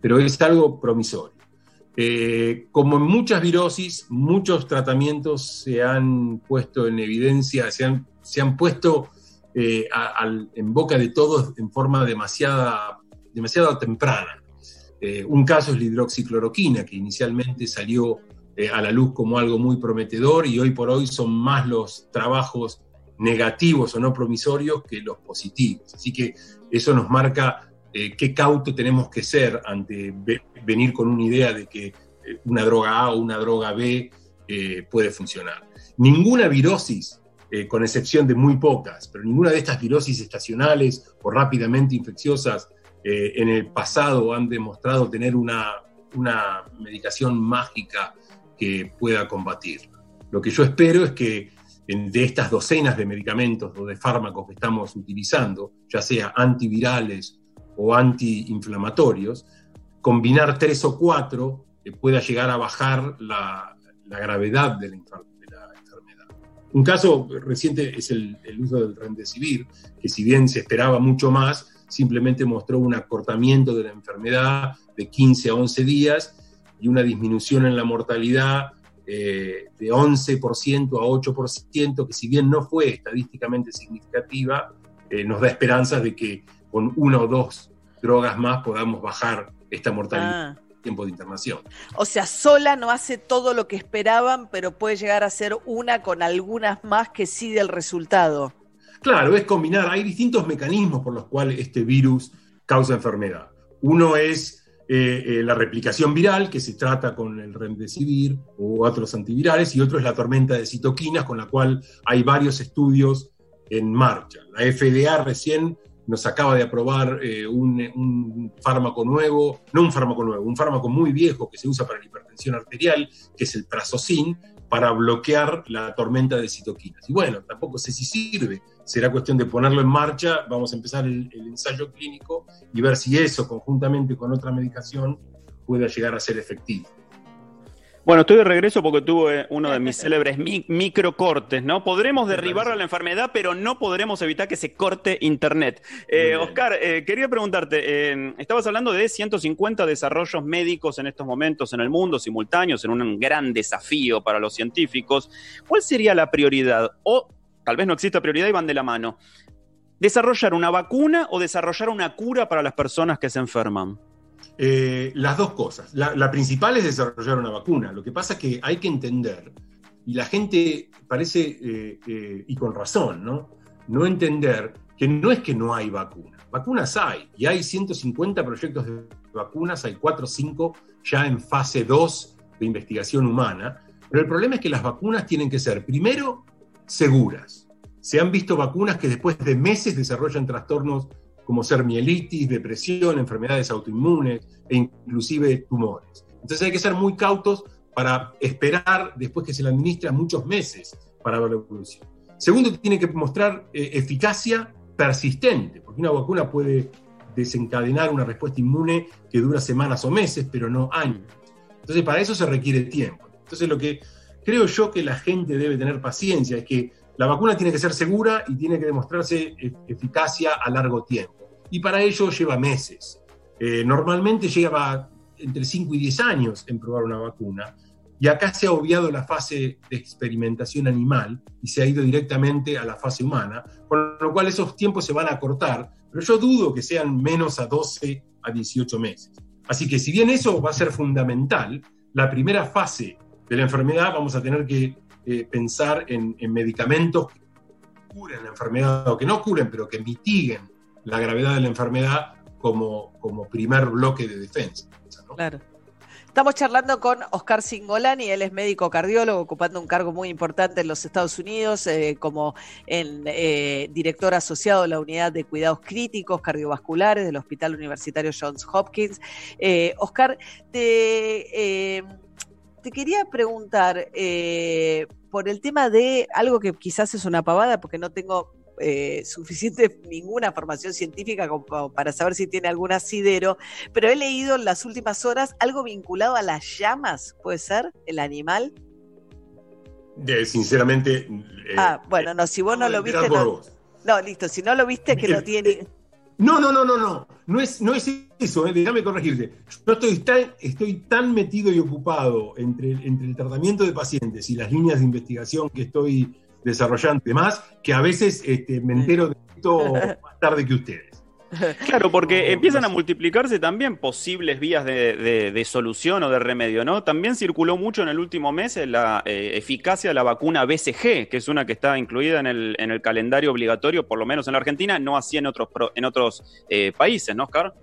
Pero es algo promisorio. Eh, como en muchas virosis, muchos tratamientos se han puesto en evidencia, se han, se han puesto eh, en boca de todos en forma demasiada, demasiado temprana. Eh, un caso es la hidroxicloroquina, que inicialmente salió a la luz como algo muy prometedor y hoy por hoy son más los trabajos negativos o no promisorios que los positivos. Así que eso nos marca eh, qué cauto tenemos que ser ante venir con una idea de que eh, una droga A o una droga B eh, puede funcionar. Ninguna virosis, con excepción de muy pocas, pero ninguna de estas virosis estacionales o rápidamente infecciosas en el pasado han demostrado tener una, una medicación mágica que pueda combatir. Lo que yo espero es que de estas docenas de medicamentos o de fármacos que estamos utilizando, ya sea antivirales o antiinflamatorios, combinar tres o cuatro eh, pueda llegar a bajar la, gravedad de la, enfermedad. Un caso reciente es el, uso del remdesivir, que si bien se esperaba mucho más, simplemente mostró un acortamiento de la enfermedad de 15 a 11 días y una disminución en la mortalidad eh, de 11% a 8%, que si bien no fue estadísticamente significativa, eh, nos da esperanzas de que con una o dos drogas más podamos bajar esta mortalidad. Ah. tiempo de internación. O sea, sola no hace todo lo que esperaban, pero puede llegar a ser una con algunas más que sí del resultado. Claro, es combinar. Hay distintos mecanismos por los cuales este virus causa enfermedad. Uno es eh, eh, la replicación viral, que se trata con el remdesivir o otros antivirales, y otro es la tormenta de citoquinas, con la cual hay varios estudios en marcha. La FDA recién nos acaba de aprobar eh, un, fármaco nuevo, no un fármaco nuevo, un fármaco muy viejo que se usa para la hipertensión arterial, que es el prazosin, para bloquear la tormenta de citoquinas. Y bueno, tampoco sé si sirve, será cuestión de ponerlo en marcha, vamos a empezar el, el ensayo clínico y ver si eso, conjuntamente con otra medicación, puede llegar a ser efectivo. Bueno, estoy de regreso porque tuve uno de mis célebres microcortes, ¿no? Podremos derribar la enfermedad, pero no podremos evitar que se corte Internet. Eh, Oscar, eh, quería preguntarte, eh, estabas hablando de 150 desarrollos médicos en estos momentos en el mundo, simultáneos, en un gran desafío para los científicos. ¿Cuál sería la prioridad? O tal vez no exista prioridad y van de la mano. ¿Desarrollar una vacuna o desarrollar una cura para las personas que se enferman? Eh, las dos cosas. La, principal es desarrollar una vacuna. Lo que pasa es que hay que entender, y la gente parece, eh, eh, y con razón, ¿no? No entender que no es que no hay vacuna. Vacunas hay, y hay 150 proyectos de vacunas, hay 4 o 5 ya en fase 2 de investigación humana, pero el problema es que las vacunas tienen que ser, primero, seguras. Se han visto vacunas que después de meses desarrollan trastornos como ser mielitis, depresión, enfermedades autoinmunes e inclusive tumores. Entonces hay que ser muy cautos para esperar después que se le administra muchos meses para ver la evolución. Segundo, tiene que mostrar eh, eficacia persistente, porque una vacuna puede desencadenar una respuesta inmune que dura semanas o meses, pero no años. Entonces para eso se requiere tiempo. Entonces lo que creo yo que la gente debe tener paciencia es que la vacuna tiene que ser segura y tiene que demostrarse eficacia a largo tiempo. Y para ello lleva meses. Eh, normalmente lleva entre 5 y 10 años en probar una vacuna. Y acá se ha obviado la fase de experimentación animal y se ha ido directamente a la fase humana, con lo cual esos tiempos se van a cortar, pero yo dudo que sean menos a 12 a 18 meses. Así que si bien eso va a ser fundamental, la primera fase de la enfermedad vamos a tener que eh, pensar en, medicamentos que curen la enfermedad o que no curen, pero que mitiguen la gravedad de la enfermedad como, como primer bloque de defensa. Claro. Estamos charlando con Oscar Singolani, él es médico cardiólogo, ocupando un cargo muy importante en los Estados Unidos, eh, como eh, director asociado de la Unidad de Cuidados Críticos Cardiovasculares del Hospital Universitario Johns Hopkins. Oscar, te te quería preguntar eh, por el tema de algo que quizás es una pavada, porque no tengo eh, suficiente ninguna formación científica como para saber si tiene algún asidero, pero he leído en las últimas horas algo vinculado a las llamas, ¿puede ser? ¿El animal? sinceramente. Eh, ah, bueno, no, si vos no lo viste. No, no, listo, si no lo viste, que lo tiene. No, no, no, no, no. No es, no es eso, eh, déjame corregirte. Yo estoy tan, estoy tan metido y ocupado entre, entre el tratamiento de pacientes y las líneas de investigación que estoy desarrollando y demás, que a veces este, me entero de esto más tarde que ustedes. Claro, porque empiezan a multiplicarse también posibles vías de, solución o de remedio, ¿no? También circuló mucho en el último mes la eh, eficacia de la vacuna BCG, que es una que está incluida en el, en el, calendario obligatorio, por lo menos en la Argentina, no así en otros, en otros eh, países, ¿no, Oscar?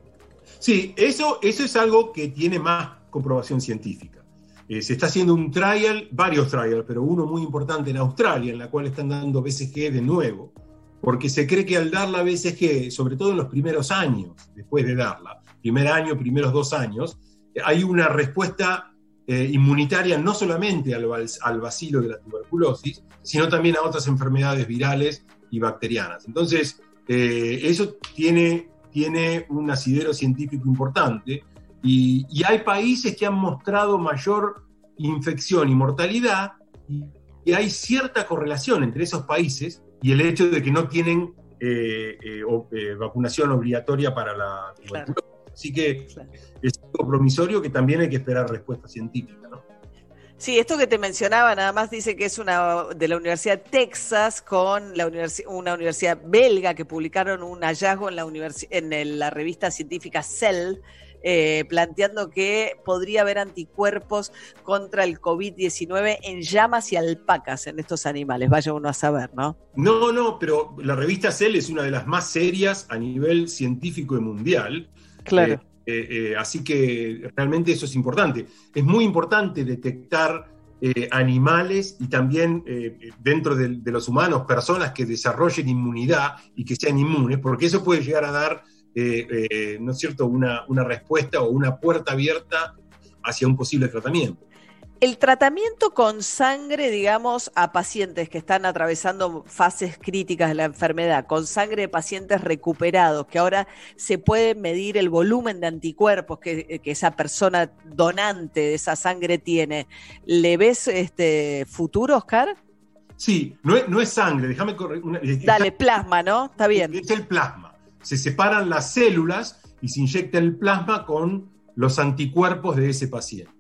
Sí, eso, eso es algo que tiene más comprobación científica. Eh, se está haciendo un trial, varios trials, pero uno muy importante en Australia, en la cual están dando BCG de nuevo porque se cree que al dar la BCG, sobre todo en los primeros años, después de darla, primer año, primeros dos años, hay una respuesta eh, inmunitaria no solamente al, al vacilo de la tuberculosis, sino también a otras enfermedades virales y bacterianas. Entonces, eh, eso tiene, tiene un asidero científico importante y, hay países que han mostrado mayor infección y mortalidad y, hay cierta correlación entre esos países y el hecho de que no tienen eh, vacunación obligatoria para la tuberculosis. Así que es algo promisorio que también hay que esperar respuesta científica, ¿no? Sí, esto que te mencionaba nada más dice que es una de la Universidad de Texas con la una universidad belga que publicaron un hallazgo en la, en la revista científica Cell, eh, planteando que podría haber anticuerpos contra el COVID-19 en llamas y alpacas en estos animales. Vaya uno a saber, ¿no? No, no, pero la revista Cell es una de las más serias a nivel científico y mundial. Claro. Eh, eh, eh, así que realmente eso es importante. Es muy importante detectar animales y también dentro de, los humanos personas que desarrollen inmunidad y que sean inmunes, porque eso puede llegar a dar, ¿no es cierto?, una, una respuesta o una puerta abierta hacia un posible tratamiento. El tratamiento con sangre, digamos, a pacientes que están atravesando fases críticas de la enfermedad, con sangre de pacientes recuperados, que ahora se puede medir el volumen de anticuerpos que, esa persona donante de esa sangre tiene, ¿le ves este futuro, Oscar? Sí, no es, no es sangre, déjame correr. Dale, plasma, ¿no? Está bien. Es el plasma. Se separan las células y se inyecta el plasma con los anticuerpos de ese paciente.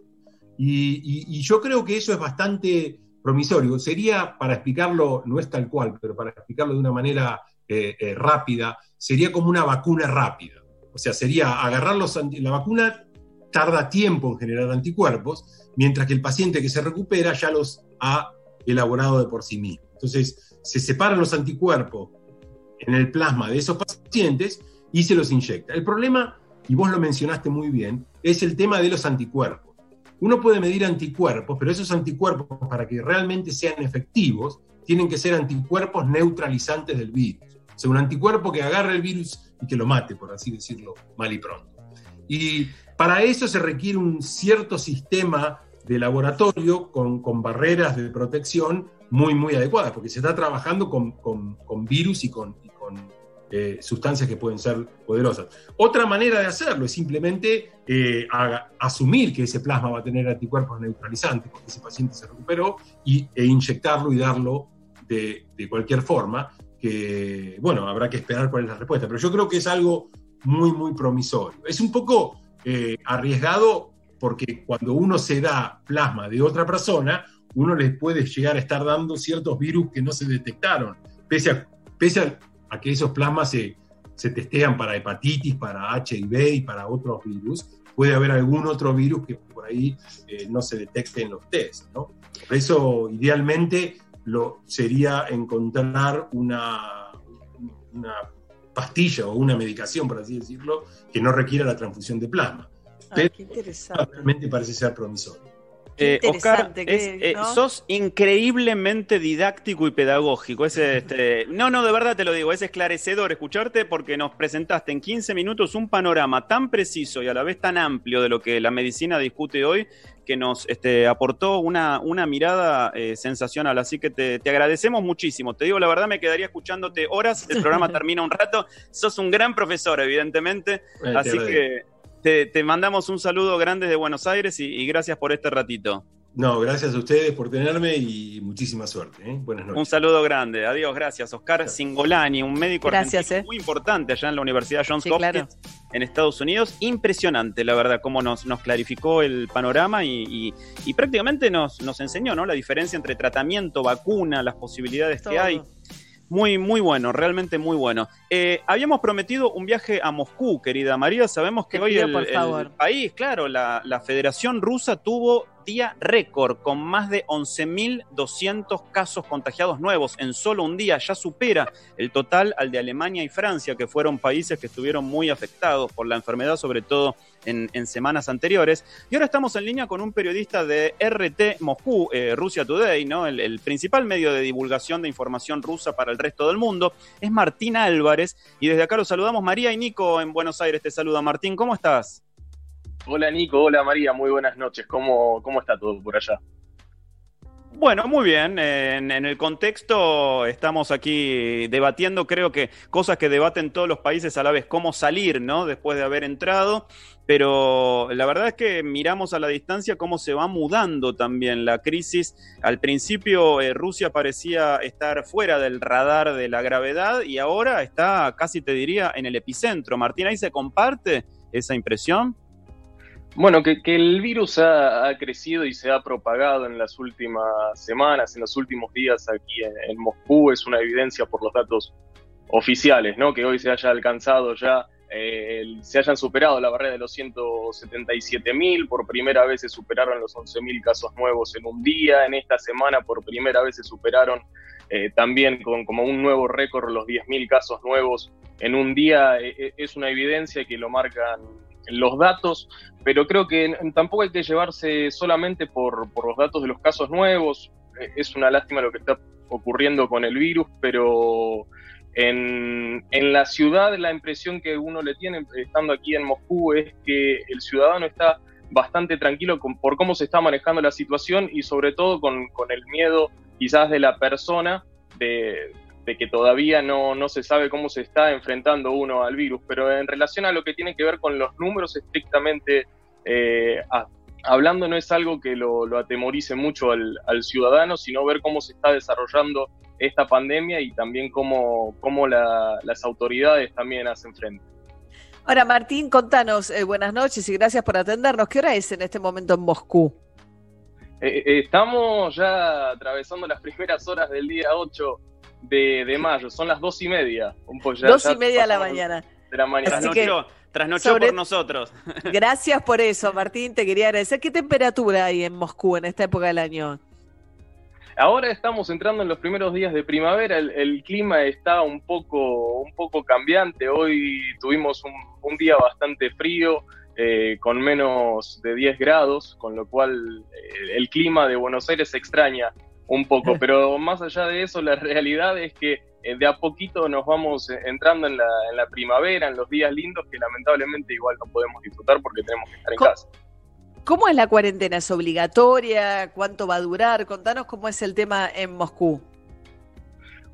Y, yo creo que eso es bastante promisorio. Sería, para explicarlo, no es tal cual, pero para explicarlo de una manera eh, eh, rápida, sería como una vacuna rápida. O sea, sería agarrar los la vacuna tarda tiempo en generar anticuerpos, mientras que el paciente que se recupera ya los ha elaborado de por sí mismo. Entonces, se separan los anticuerpos en el plasma de esos pacientes y se los inyecta. El problema, y vos lo mencionaste muy bien, es el tema de los anticuerpos. Uno puede medir anticuerpos, pero esos anticuerpos, para que realmente sean efectivos, tienen que ser anticuerpos neutralizantes del virus. O sea, un anticuerpo que agarre el virus y que lo mate, por así decirlo, mal y pronto. Y para eso se requiere un cierto sistema de laboratorio con, barreras de protección muy, muy adecuadas, porque se está trabajando con, virus y con eh, sustancias que pueden ser poderosas. Otra manera de hacerlo es simplemente eh, asumir que ese plasma va a tener anticuerpos neutralizantes porque ese paciente se recuperó y, e inyectarlo y darlo de, cualquier forma, que bueno, habrá que esperar cuál es la respuesta, pero yo creo que es algo muy, muy promisorio. Es un poco eh, arriesgado porque cuando uno se da plasma de otra persona, uno les puede llegar a estar dando ciertos virus que no se detectaron, pese a a que esos plasmas se, testean para hepatitis, para HIV y para otros virus, puede haber algún otro virus que por ahí eh, no se detecte en los test. ¿no? Por eso, idealmente, lo, sería encontrar una, una pastilla o una medicación, por así decirlo, que no requiera la transfusión de plasma. Ah, Pero realmente parece ser promisorio. Eh, Oscar, eh, sos increíblemente didáctico y pedagógico. este, no, no, de verdad te lo digo, es esclarecedor escucharte porque nos presentaste en 15 minutos un panorama tan preciso y a la vez tan amplio de lo que la medicina discute hoy que nos este, aportó una, una mirada eh, sensacional. Así que te, te, agradecemos muchísimo. Te digo, la verdad me quedaría escuchándote horas. El programa termina un rato. Sos un gran profesor, evidentemente. Así que te, mandamos un saludo grande de Buenos Aires y, gracias por este ratito. No, gracias a ustedes por tenerme y muchísima suerte. ¿eh? Buenas noches. Un saludo grande. Adiós, gracias. Oscar Singolani, un médico gracias, eh. muy importante allá en la Universidad Johns Hopkins en Estados Unidos. Impresionante, la verdad, cómo nos, nos clarificó el panorama y, prácticamente nos, nos enseñó ¿no? la diferencia entre tratamiento, vacuna, las posibilidades que hay. Muy, muy bueno, realmente muy bueno. Eh, habíamos prometido un viaje a Moscú, querida María. Sabemos que hoy el, el, país, claro, la, la Federación Rusa tuvo día récord, con más de 11.200 casos contagiados nuevos en solo un día. Ya supera el total al de Alemania y Francia, que fueron países que estuvieron muy afectados por la enfermedad, sobre todo en, semanas anteriores. Y ahora estamos en línea con un periodista de RT Moscú, eh, Rusia Today, ¿no? El, el, principal medio de divulgación de información rusa para el resto del mundo. Es Martín Álvarez. Y desde acá lo saludamos. María y Nico en Buenos Aires te saluda. Martín, ¿cómo estás? Hola Nico, hola María, muy buenas noches. ¿Cómo, cómo está todo por allá? Bueno, muy bien. En, el contexto estamos aquí debatiendo, creo que cosas que debaten todos los países a la vez, cómo salir, ¿no? Después de haber entrado. Pero la verdad es que miramos a la distancia cómo se va mudando también la crisis. Al principio eh, Rusia parecía estar fuera del radar de la gravedad y ahora está casi, te diría, en el epicentro. Martín, ¿ahí se comparte esa impresión? Bueno, que, que el virus ha, crecido y se ha propagado en las últimas semanas, en los últimos días aquí en, Moscú, es una evidencia por los datos oficiales, ¿no? Que hoy se haya alcanzado ya, eh, se hayan superado la barrera de los 177 mil, por primera vez se superaron los 11 mil casos nuevos en un día, en esta semana por primera vez se superaron eh, también con como un nuevo récord los 10 mil casos nuevos en un día, eh, es una evidencia que lo marcan los datos, pero creo que tampoco hay que llevarse solamente por, por, los datos de los casos nuevos. Es una lástima lo que está ocurriendo con el virus, pero en, en la ciudad la impresión que uno le tiene estando aquí en Moscú es que el ciudadano está bastante tranquilo con, por cómo se está manejando la situación y sobre todo con, con el miedo quizás de la persona de, de que todavía no, no, se sabe cómo se está enfrentando uno al virus, pero en relación a lo que tiene que ver con los números estrictamente eh, a, hablando no es algo que lo, lo atemorice mucho al, al, ciudadano, sino ver cómo se está desarrollando esta pandemia y también cómo, cómo la, las autoridades también hacen frente. Ahora, Martín, contanos, eh, buenas noches y gracias por atendernos. ¿Qué hora es en este momento en Moscú? Eh, eh, estamos ya atravesando las primeras horas del día 8 de, de, mayo, son las dos y media. Un ya, dos y media de la mañana. De la mañana. Así que, trasnochó sobre... por nosotros. Gracias por eso, Martín, te quería agradecer. ¿Qué temperatura hay en Moscú en esta época del año? Ahora estamos entrando en los primeros días de primavera, el, el clima está un poco, un poco cambiante, hoy tuvimos un, un día bastante frío, eh, con menos de 10 grados, con lo cual eh, el clima de Buenos Aires se extraña un poco, pero más allá de eso, la realidad es que eh, de a poquito nos vamos eh, entrando en la, en la, primavera, en los días lindos que lamentablemente igual no podemos disfrutar porque tenemos que estar en ¿Cómo, casa. ¿Cómo es la cuarentena? ¿Es obligatoria? ¿Cuánto va a durar? Contanos cómo es el tema en Moscú.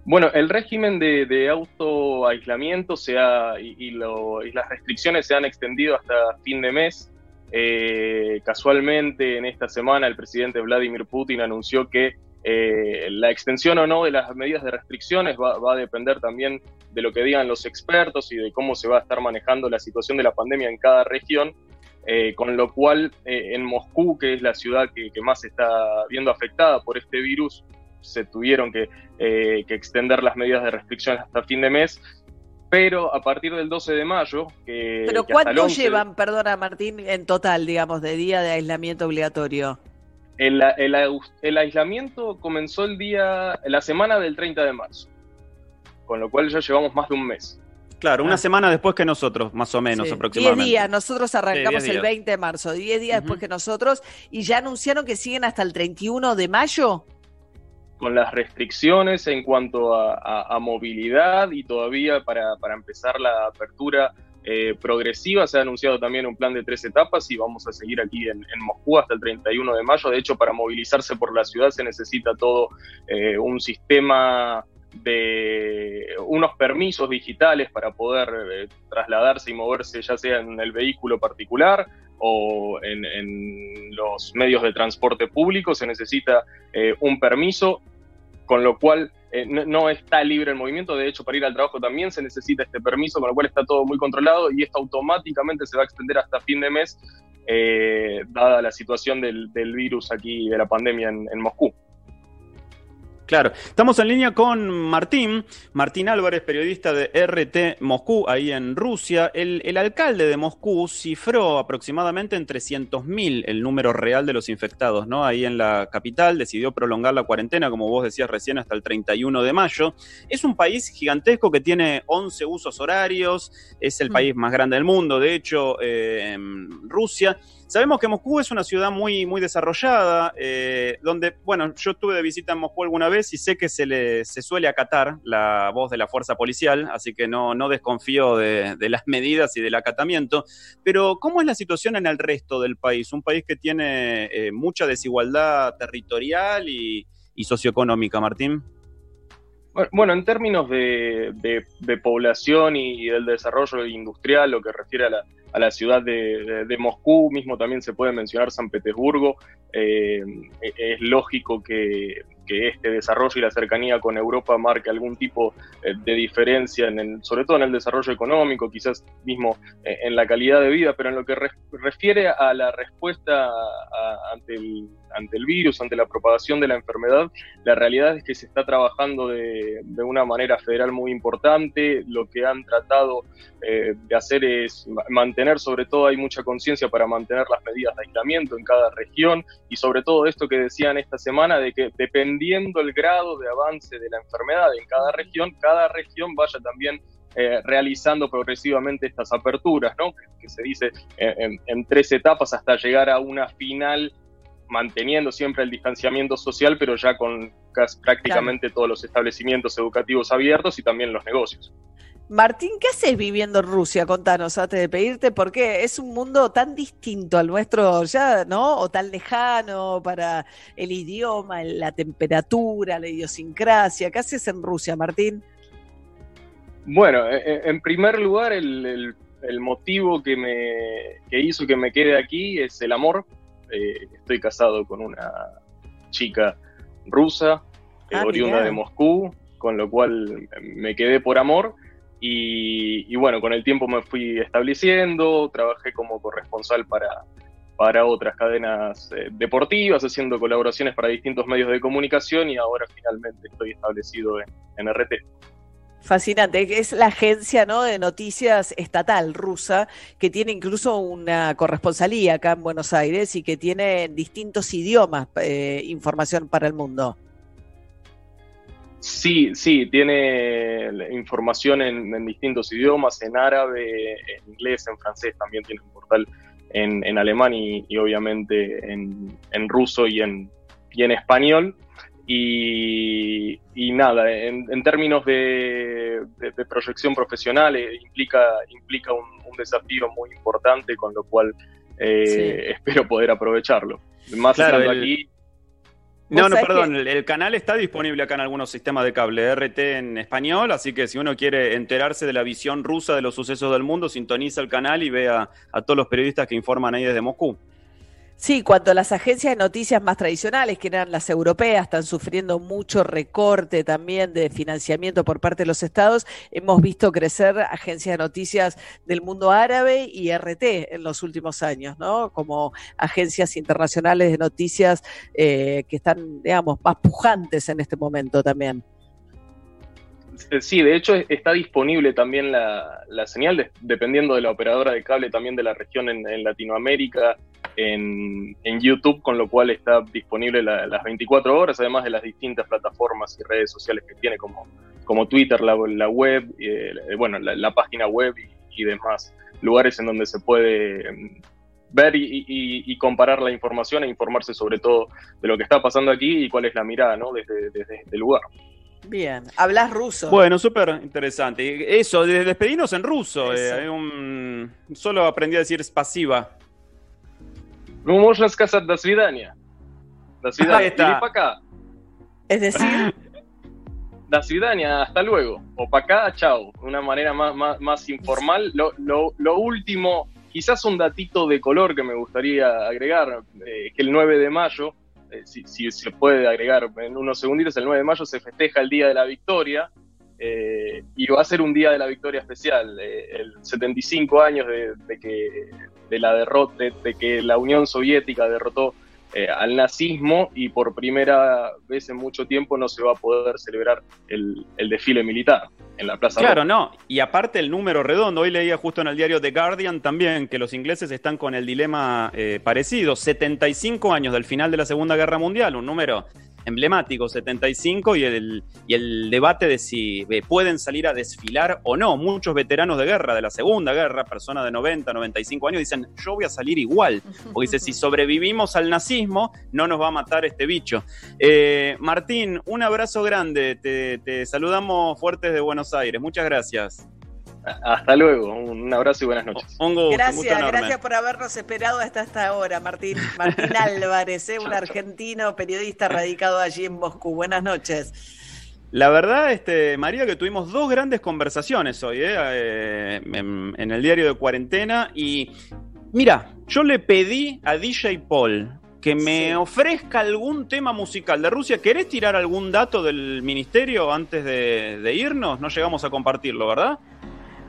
Bueno, el régimen de, de autoaislamiento se ha, y, y, lo, y, las restricciones se han extendido hasta fin de mes. Eh, casualmente, en esta semana, el presidente Vladimir Putin anunció que eh, la extensión o no de las medidas de restricciones va, va, a depender también de lo que digan los expertos y de cómo se va a estar manejando la situación de la pandemia en cada región. Eh, con lo cual, eh, en Moscú, que es la ciudad que, que, más está viendo afectada por este virus, se tuvieron que, eh, que, extender las medidas de restricción hasta fin de mes. Pero a partir del 12 de mayo. Que, ¿Pero cuánto 11... llevan, perdona Martín, en total, digamos, de día de aislamiento obligatorio? El, el, el, aislamiento comenzó el día, la semana del 30 de marzo, con lo cual ya llevamos más de un mes. Claro, una ah. semana después que nosotros, más o menos, sí. aproximadamente. 10 días, nosotros arrancamos sí, el 20 de marzo, 10 días uh -huh. después que nosotros, y ya anunciaron que siguen hasta el 31 de mayo. Con las restricciones en cuanto a, a, a movilidad y todavía para, para empezar la apertura eh, progresiva. Se ha anunciado también un plan de tres etapas y vamos a seguir aquí en, en, Moscú hasta el 31 de mayo. De hecho, para movilizarse por la ciudad se necesita todo eh, un sistema de unos permisos digitales para poder eh, trasladarse y moverse ya sea en el vehículo particular o en, en los medios de transporte público. Se necesita eh, un permiso, con lo cual eh, no, no, está libre el movimiento. De hecho, para ir al trabajo también se necesita este permiso, con lo cual está todo muy controlado y esto automáticamente se va a extender hasta fin de mes, eh, dada la situación del, del, virus aquí, de la pandemia en, en Moscú. Claro, estamos en línea con Martín, Martín Álvarez, periodista de RT Moscú, ahí en Rusia. El, el alcalde de Moscú cifró aproximadamente en 300.000 el número real de los infectados, ¿no? Ahí en la capital decidió prolongar la cuarentena, como vos decías recién, hasta el 31 de mayo. Es un país gigantesco que tiene 11 usos horarios, es el mm. país más grande del mundo, de hecho, eh, Rusia Sabemos que Moscú es una ciudad muy, muy desarrollada, eh, donde, bueno, yo estuve de visita en Moscú alguna vez y sé que se, le, se suele acatar la voz de la fuerza policial, así que no, no desconfío de, de las medidas y del acatamiento. Pero, ¿cómo es la situación en el resto del país? Un país que tiene eh, mucha desigualdad territorial y, y socioeconómica, Martín. Bueno, en términos de, población y del desarrollo industrial, lo que refiere a la, a la ciudad de, de, Moscú, mismo también se puede mencionar San Petersburgo, eh, es lógico que, que, este desarrollo y la cercanía con Europa marque algún tipo eh, de diferencia, en el, sobre todo en el desarrollo económico, quizás mismo eh, en la calidad de vida, pero en lo que re, refiere a la respuesta ante el ante el virus, ante la propagación de la enfermedad, la realidad es que se está trabajando de, de una manera federal muy importante. Lo que han tratado eh, de hacer es mantener, sobre todo hay mucha conciencia para mantener las medidas de aislamiento en cada región y sobre todo esto que decían esta semana de que dependiendo el grado de avance de la enfermedad en cada región, cada región vaya también eh, realizando progresivamente estas aperturas, ¿no? que, que se dice en, en, tres etapas hasta llegar a una final manteniendo siempre el distanciamiento social, pero ya con casi, prácticamente claro. todos los establecimientos educativos abiertos y también los negocios. Martín, ¿qué haces viviendo en Rusia? Contanos antes de pedirte, porque es un mundo tan distinto al nuestro ya, ¿no? O tan lejano para el idioma, la temperatura, la idiosincrasia. ¿Qué haces en Rusia, Martín? Bueno, en primer lugar, el, el, el motivo que me que hizo que me quede aquí es el amor eh, estoy casado con una chica rusa, eh, ah, oriunda de Moscú, con lo cual me quedé por amor. Y, y, bueno, con el tiempo me fui estableciendo, trabajé como corresponsal para, para otras cadenas eh, deportivas, haciendo colaboraciones para distintos medios de comunicación y ahora finalmente estoy establecido en, en RT. Fascinante, es la agencia ¿no? de noticias estatal rusa que tiene incluso una corresponsalía acá en Buenos Aires y que tiene distintos idiomas eh, información para el mundo. Sí, sí, tiene información en, en, distintos idiomas, en árabe, en inglés, en francés, también tiene un portal en, en alemán y, y obviamente en, en, ruso y en, y en español. Y, y nada, en, en términos de, de, de, proyección profesional eh, implica, implica un, un, desafío muy importante, con lo cual eh, sí. espero poder aprovecharlo. Más claro, el... aquí... No, no, perdón, que... el, el, canal está disponible acá en algunos sistemas de cable, RT en español, así que si uno quiere enterarse de la visión rusa de los sucesos del mundo, sintoniza el canal y vea a todos los periodistas que informan ahí desde Moscú. Sí, cuando las agencias de noticias más tradicionales, que eran las europeas, están sufriendo mucho recorte también de financiamiento por parte de los estados, hemos visto crecer agencias de noticias del mundo árabe y RT en los últimos años, ¿no? Como agencias internacionales de noticias eh, que están, digamos, más pujantes en este momento también. Sí, de hecho está disponible también la, señal, de, dependiendo de la operadora de cable también de la región en, en Latinoamérica, en, en, YouTube, con lo cual está disponible la, las 24 horas, además de las distintas plataformas y redes sociales que tiene, como, como Twitter, la, la web, eh, bueno, la, la, página web y, y, demás lugares en donde se puede mm, ver y, y, y, comparar la información e informarse sobre todo de lo que está pasando aquí y cuál es la mirada ¿no? desde, desde este lugar. Bien, hablas ruso. Bueno, súper interesante. Eso, de despedirnos en ruso. Eh, un... Solo aprendí a decir pasiva. Ну, можно сказать до свидания. До свидания. Или пока. Es decir. Da свидания, hasta luego. O para acá, chao. Una manera más, más, más informal. Lo, lo, lo, último, quizás un datito de color que me gustaría agregar, eh, que el 9 de mayo, eh, si, si, se puede agregar en unos segunditos, el 9 de mayo se festeja el Día de la Victoria. Eh, y va a ser un día de la victoria especial, eh, el 75 años de, de, que de la derrota, de, de, que la Unión Soviética derrotó eh, al nazismo y por primera vez en mucho tiempo no se va a poder celebrar el, el desfile militar en la Plaza Claro, Roja. no, y aparte el número redondo, hoy leía justo en el diario The Guardian también que los ingleses están con el dilema eh, parecido, 75 años del final de la Segunda Guerra Mundial, un número emblemático, 75, y el, y el debate de si eh, pueden salir a desfilar o no. Muchos veteranos de guerra, de la Segunda Guerra, personas de 90, 95 años, dicen, yo voy a salir igual. Porque dice, si sobrevivimos al nazismo, no nos va a matar este bicho. Eh, Martín, un abrazo grande, te, te saludamos fuertes de Buenos Aires, muchas gracias. Hasta luego, un abrazo y buenas noches. Un gusto, Gracias, gracias por habernos esperado hasta esta hora, Martín. Martín Álvarez, ¿eh? un argentino periodista radicado allí en Moscú. Buenas noches. La verdad, este, María, que tuvimos dos grandes conversaciones hoy ¿eh? Eh, en, en el diario de cuarentena y mira, yo le pedí a DJ Paul que me ofrezca algún tema musical de Rusia. ¿Querés tirar algún dato del ministerio antes de, de irnos? No llegamos a compartirlo, ¿verdad?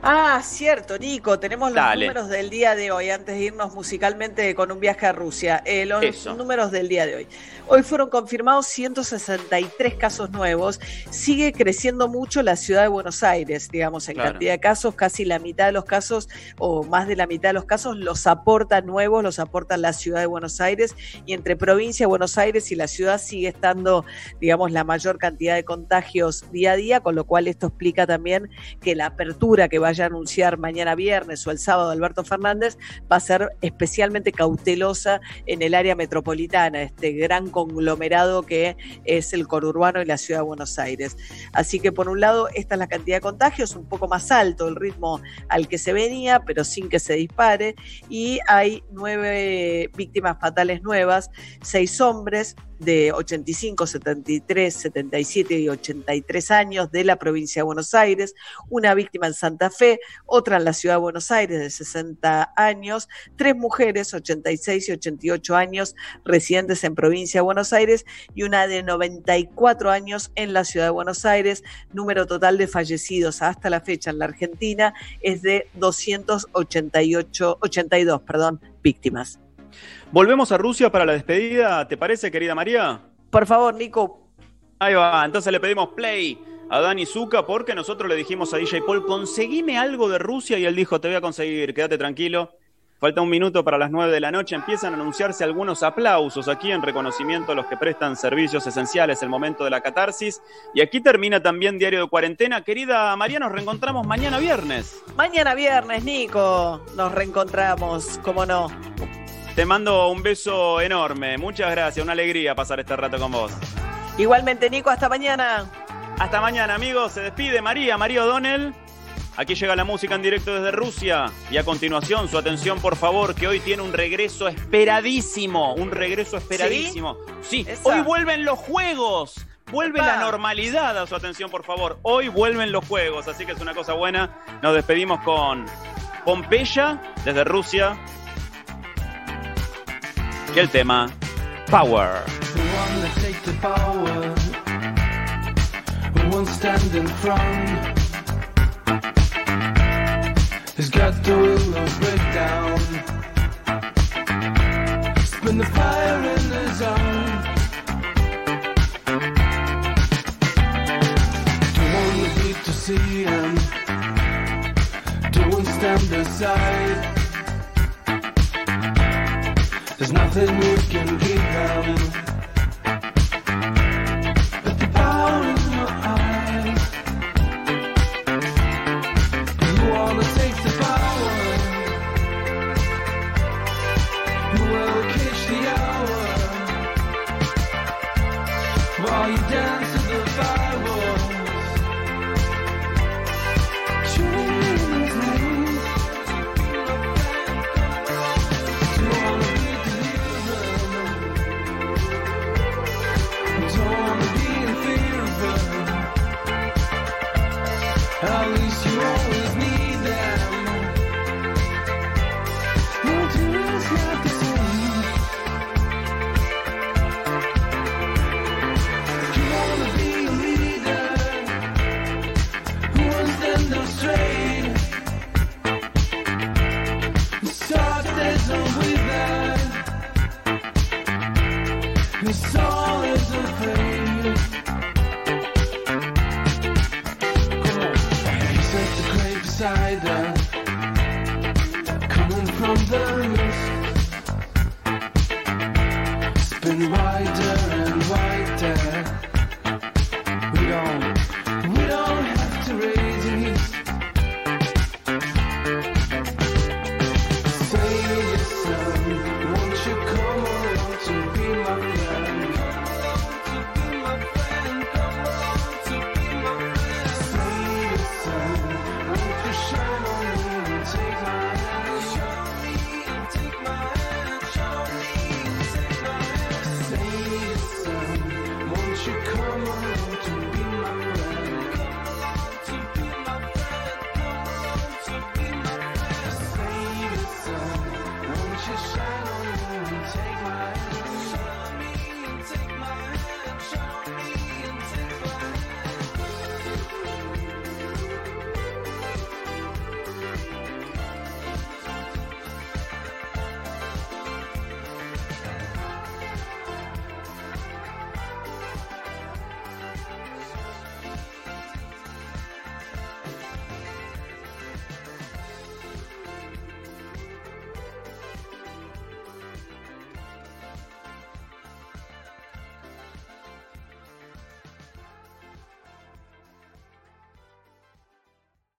Ah, cierto, Nico, tenemos los Dale. números del día de hoy, antes de irnos musicalmente con un viaje a Rusia. Eh, los Eso. números del día de hoy. Hoy fueron confirmados 163 casos nuevos. Sigue creciendo mucho la ciudad de Buenos Aires, digamos, en Claro. cantidad de casos, casi la mitad de los casos, o más de la mitad de los casos, los aportan nuevos, los aporta la ciudad de Buenos Aires. Y entre provincia de Buenos Aires y la ciudad sigue estando, digamos, la mayor cantidad de contagios día a día, con lo cual esto explica también que la apertura que vaya a anunciar mañana viernes o el sábado Alberto Fernández va a ser especialmente cautelosa en el área metropolitana, este gran conglomerado que es el conurbano y la ciudad de Buenos Aires. Así que por un lado, esta es la cantidad de contagios, un poco más alto el ritmo al que se venía, pero sin que se dispare, y hay nueve víctimas fatales nuevas, seis hombres de 85, 73, 77 y 83 años de la provincia de Buenos Aires, una víctima en Santa Fe, otra en la ciudad de Buenos Aires de 60 años, tres mujeres, 86 y 88 años, residentes en provincia de Buenos Aires, y una de 94 años en la ciudad de Buenos Aires. Número total de fallecidos hasta la fecha en la Argentina es de 288, 82, perdón, víctimas. Volvemos a Rusia para la despedida, ¿te parece, querida María? Por favor, Nico. Ahí va, entonces le pedimos play a Dani Zuka porque nosotros le dijimos a DJ Paul, conseguime algo de Rusia y él dijo, te voy a conseguir, quédate tranquilo. Falta un minuto para las 9 de la noche. Empiezan a anunciarse algunos aplausos aquí en reconocimiento a los que prestan servicios esenciales, el momento de la catarsis. Y aquí termina también Diario de Cuarentena. Querida María, nos reencontramos mañana viernes. Mañana viernes, Nico, nos reencontramos, cómo no. Te mando un beso enorme. Muchas gracias. Una alegría pasar este rato con vos. Igualmente, Nico, hasta mañana. Hasta mañana, amigos. Se despide María, María O'Donnell. Aquí llega la música en directo desde Rusia. Y a continuación, su atención, por favor, que hoy tiene un regreso esperadísimo. Un regreso esperadísimo. Sí, hoy vuelven los juegos. Vuelve Epa. la normalidad a su atención, por favor. Hoy vuelven los juegos, así que es una cosa buena. Nos despedimos con Pompeya desde Rusia. Y el tema Power. One that takes the power, who won't stand in front, has got the will to break down. Spin the fire in the zone. Don't want the beat to see him. Don't stand aside. There's nothing you can keep them.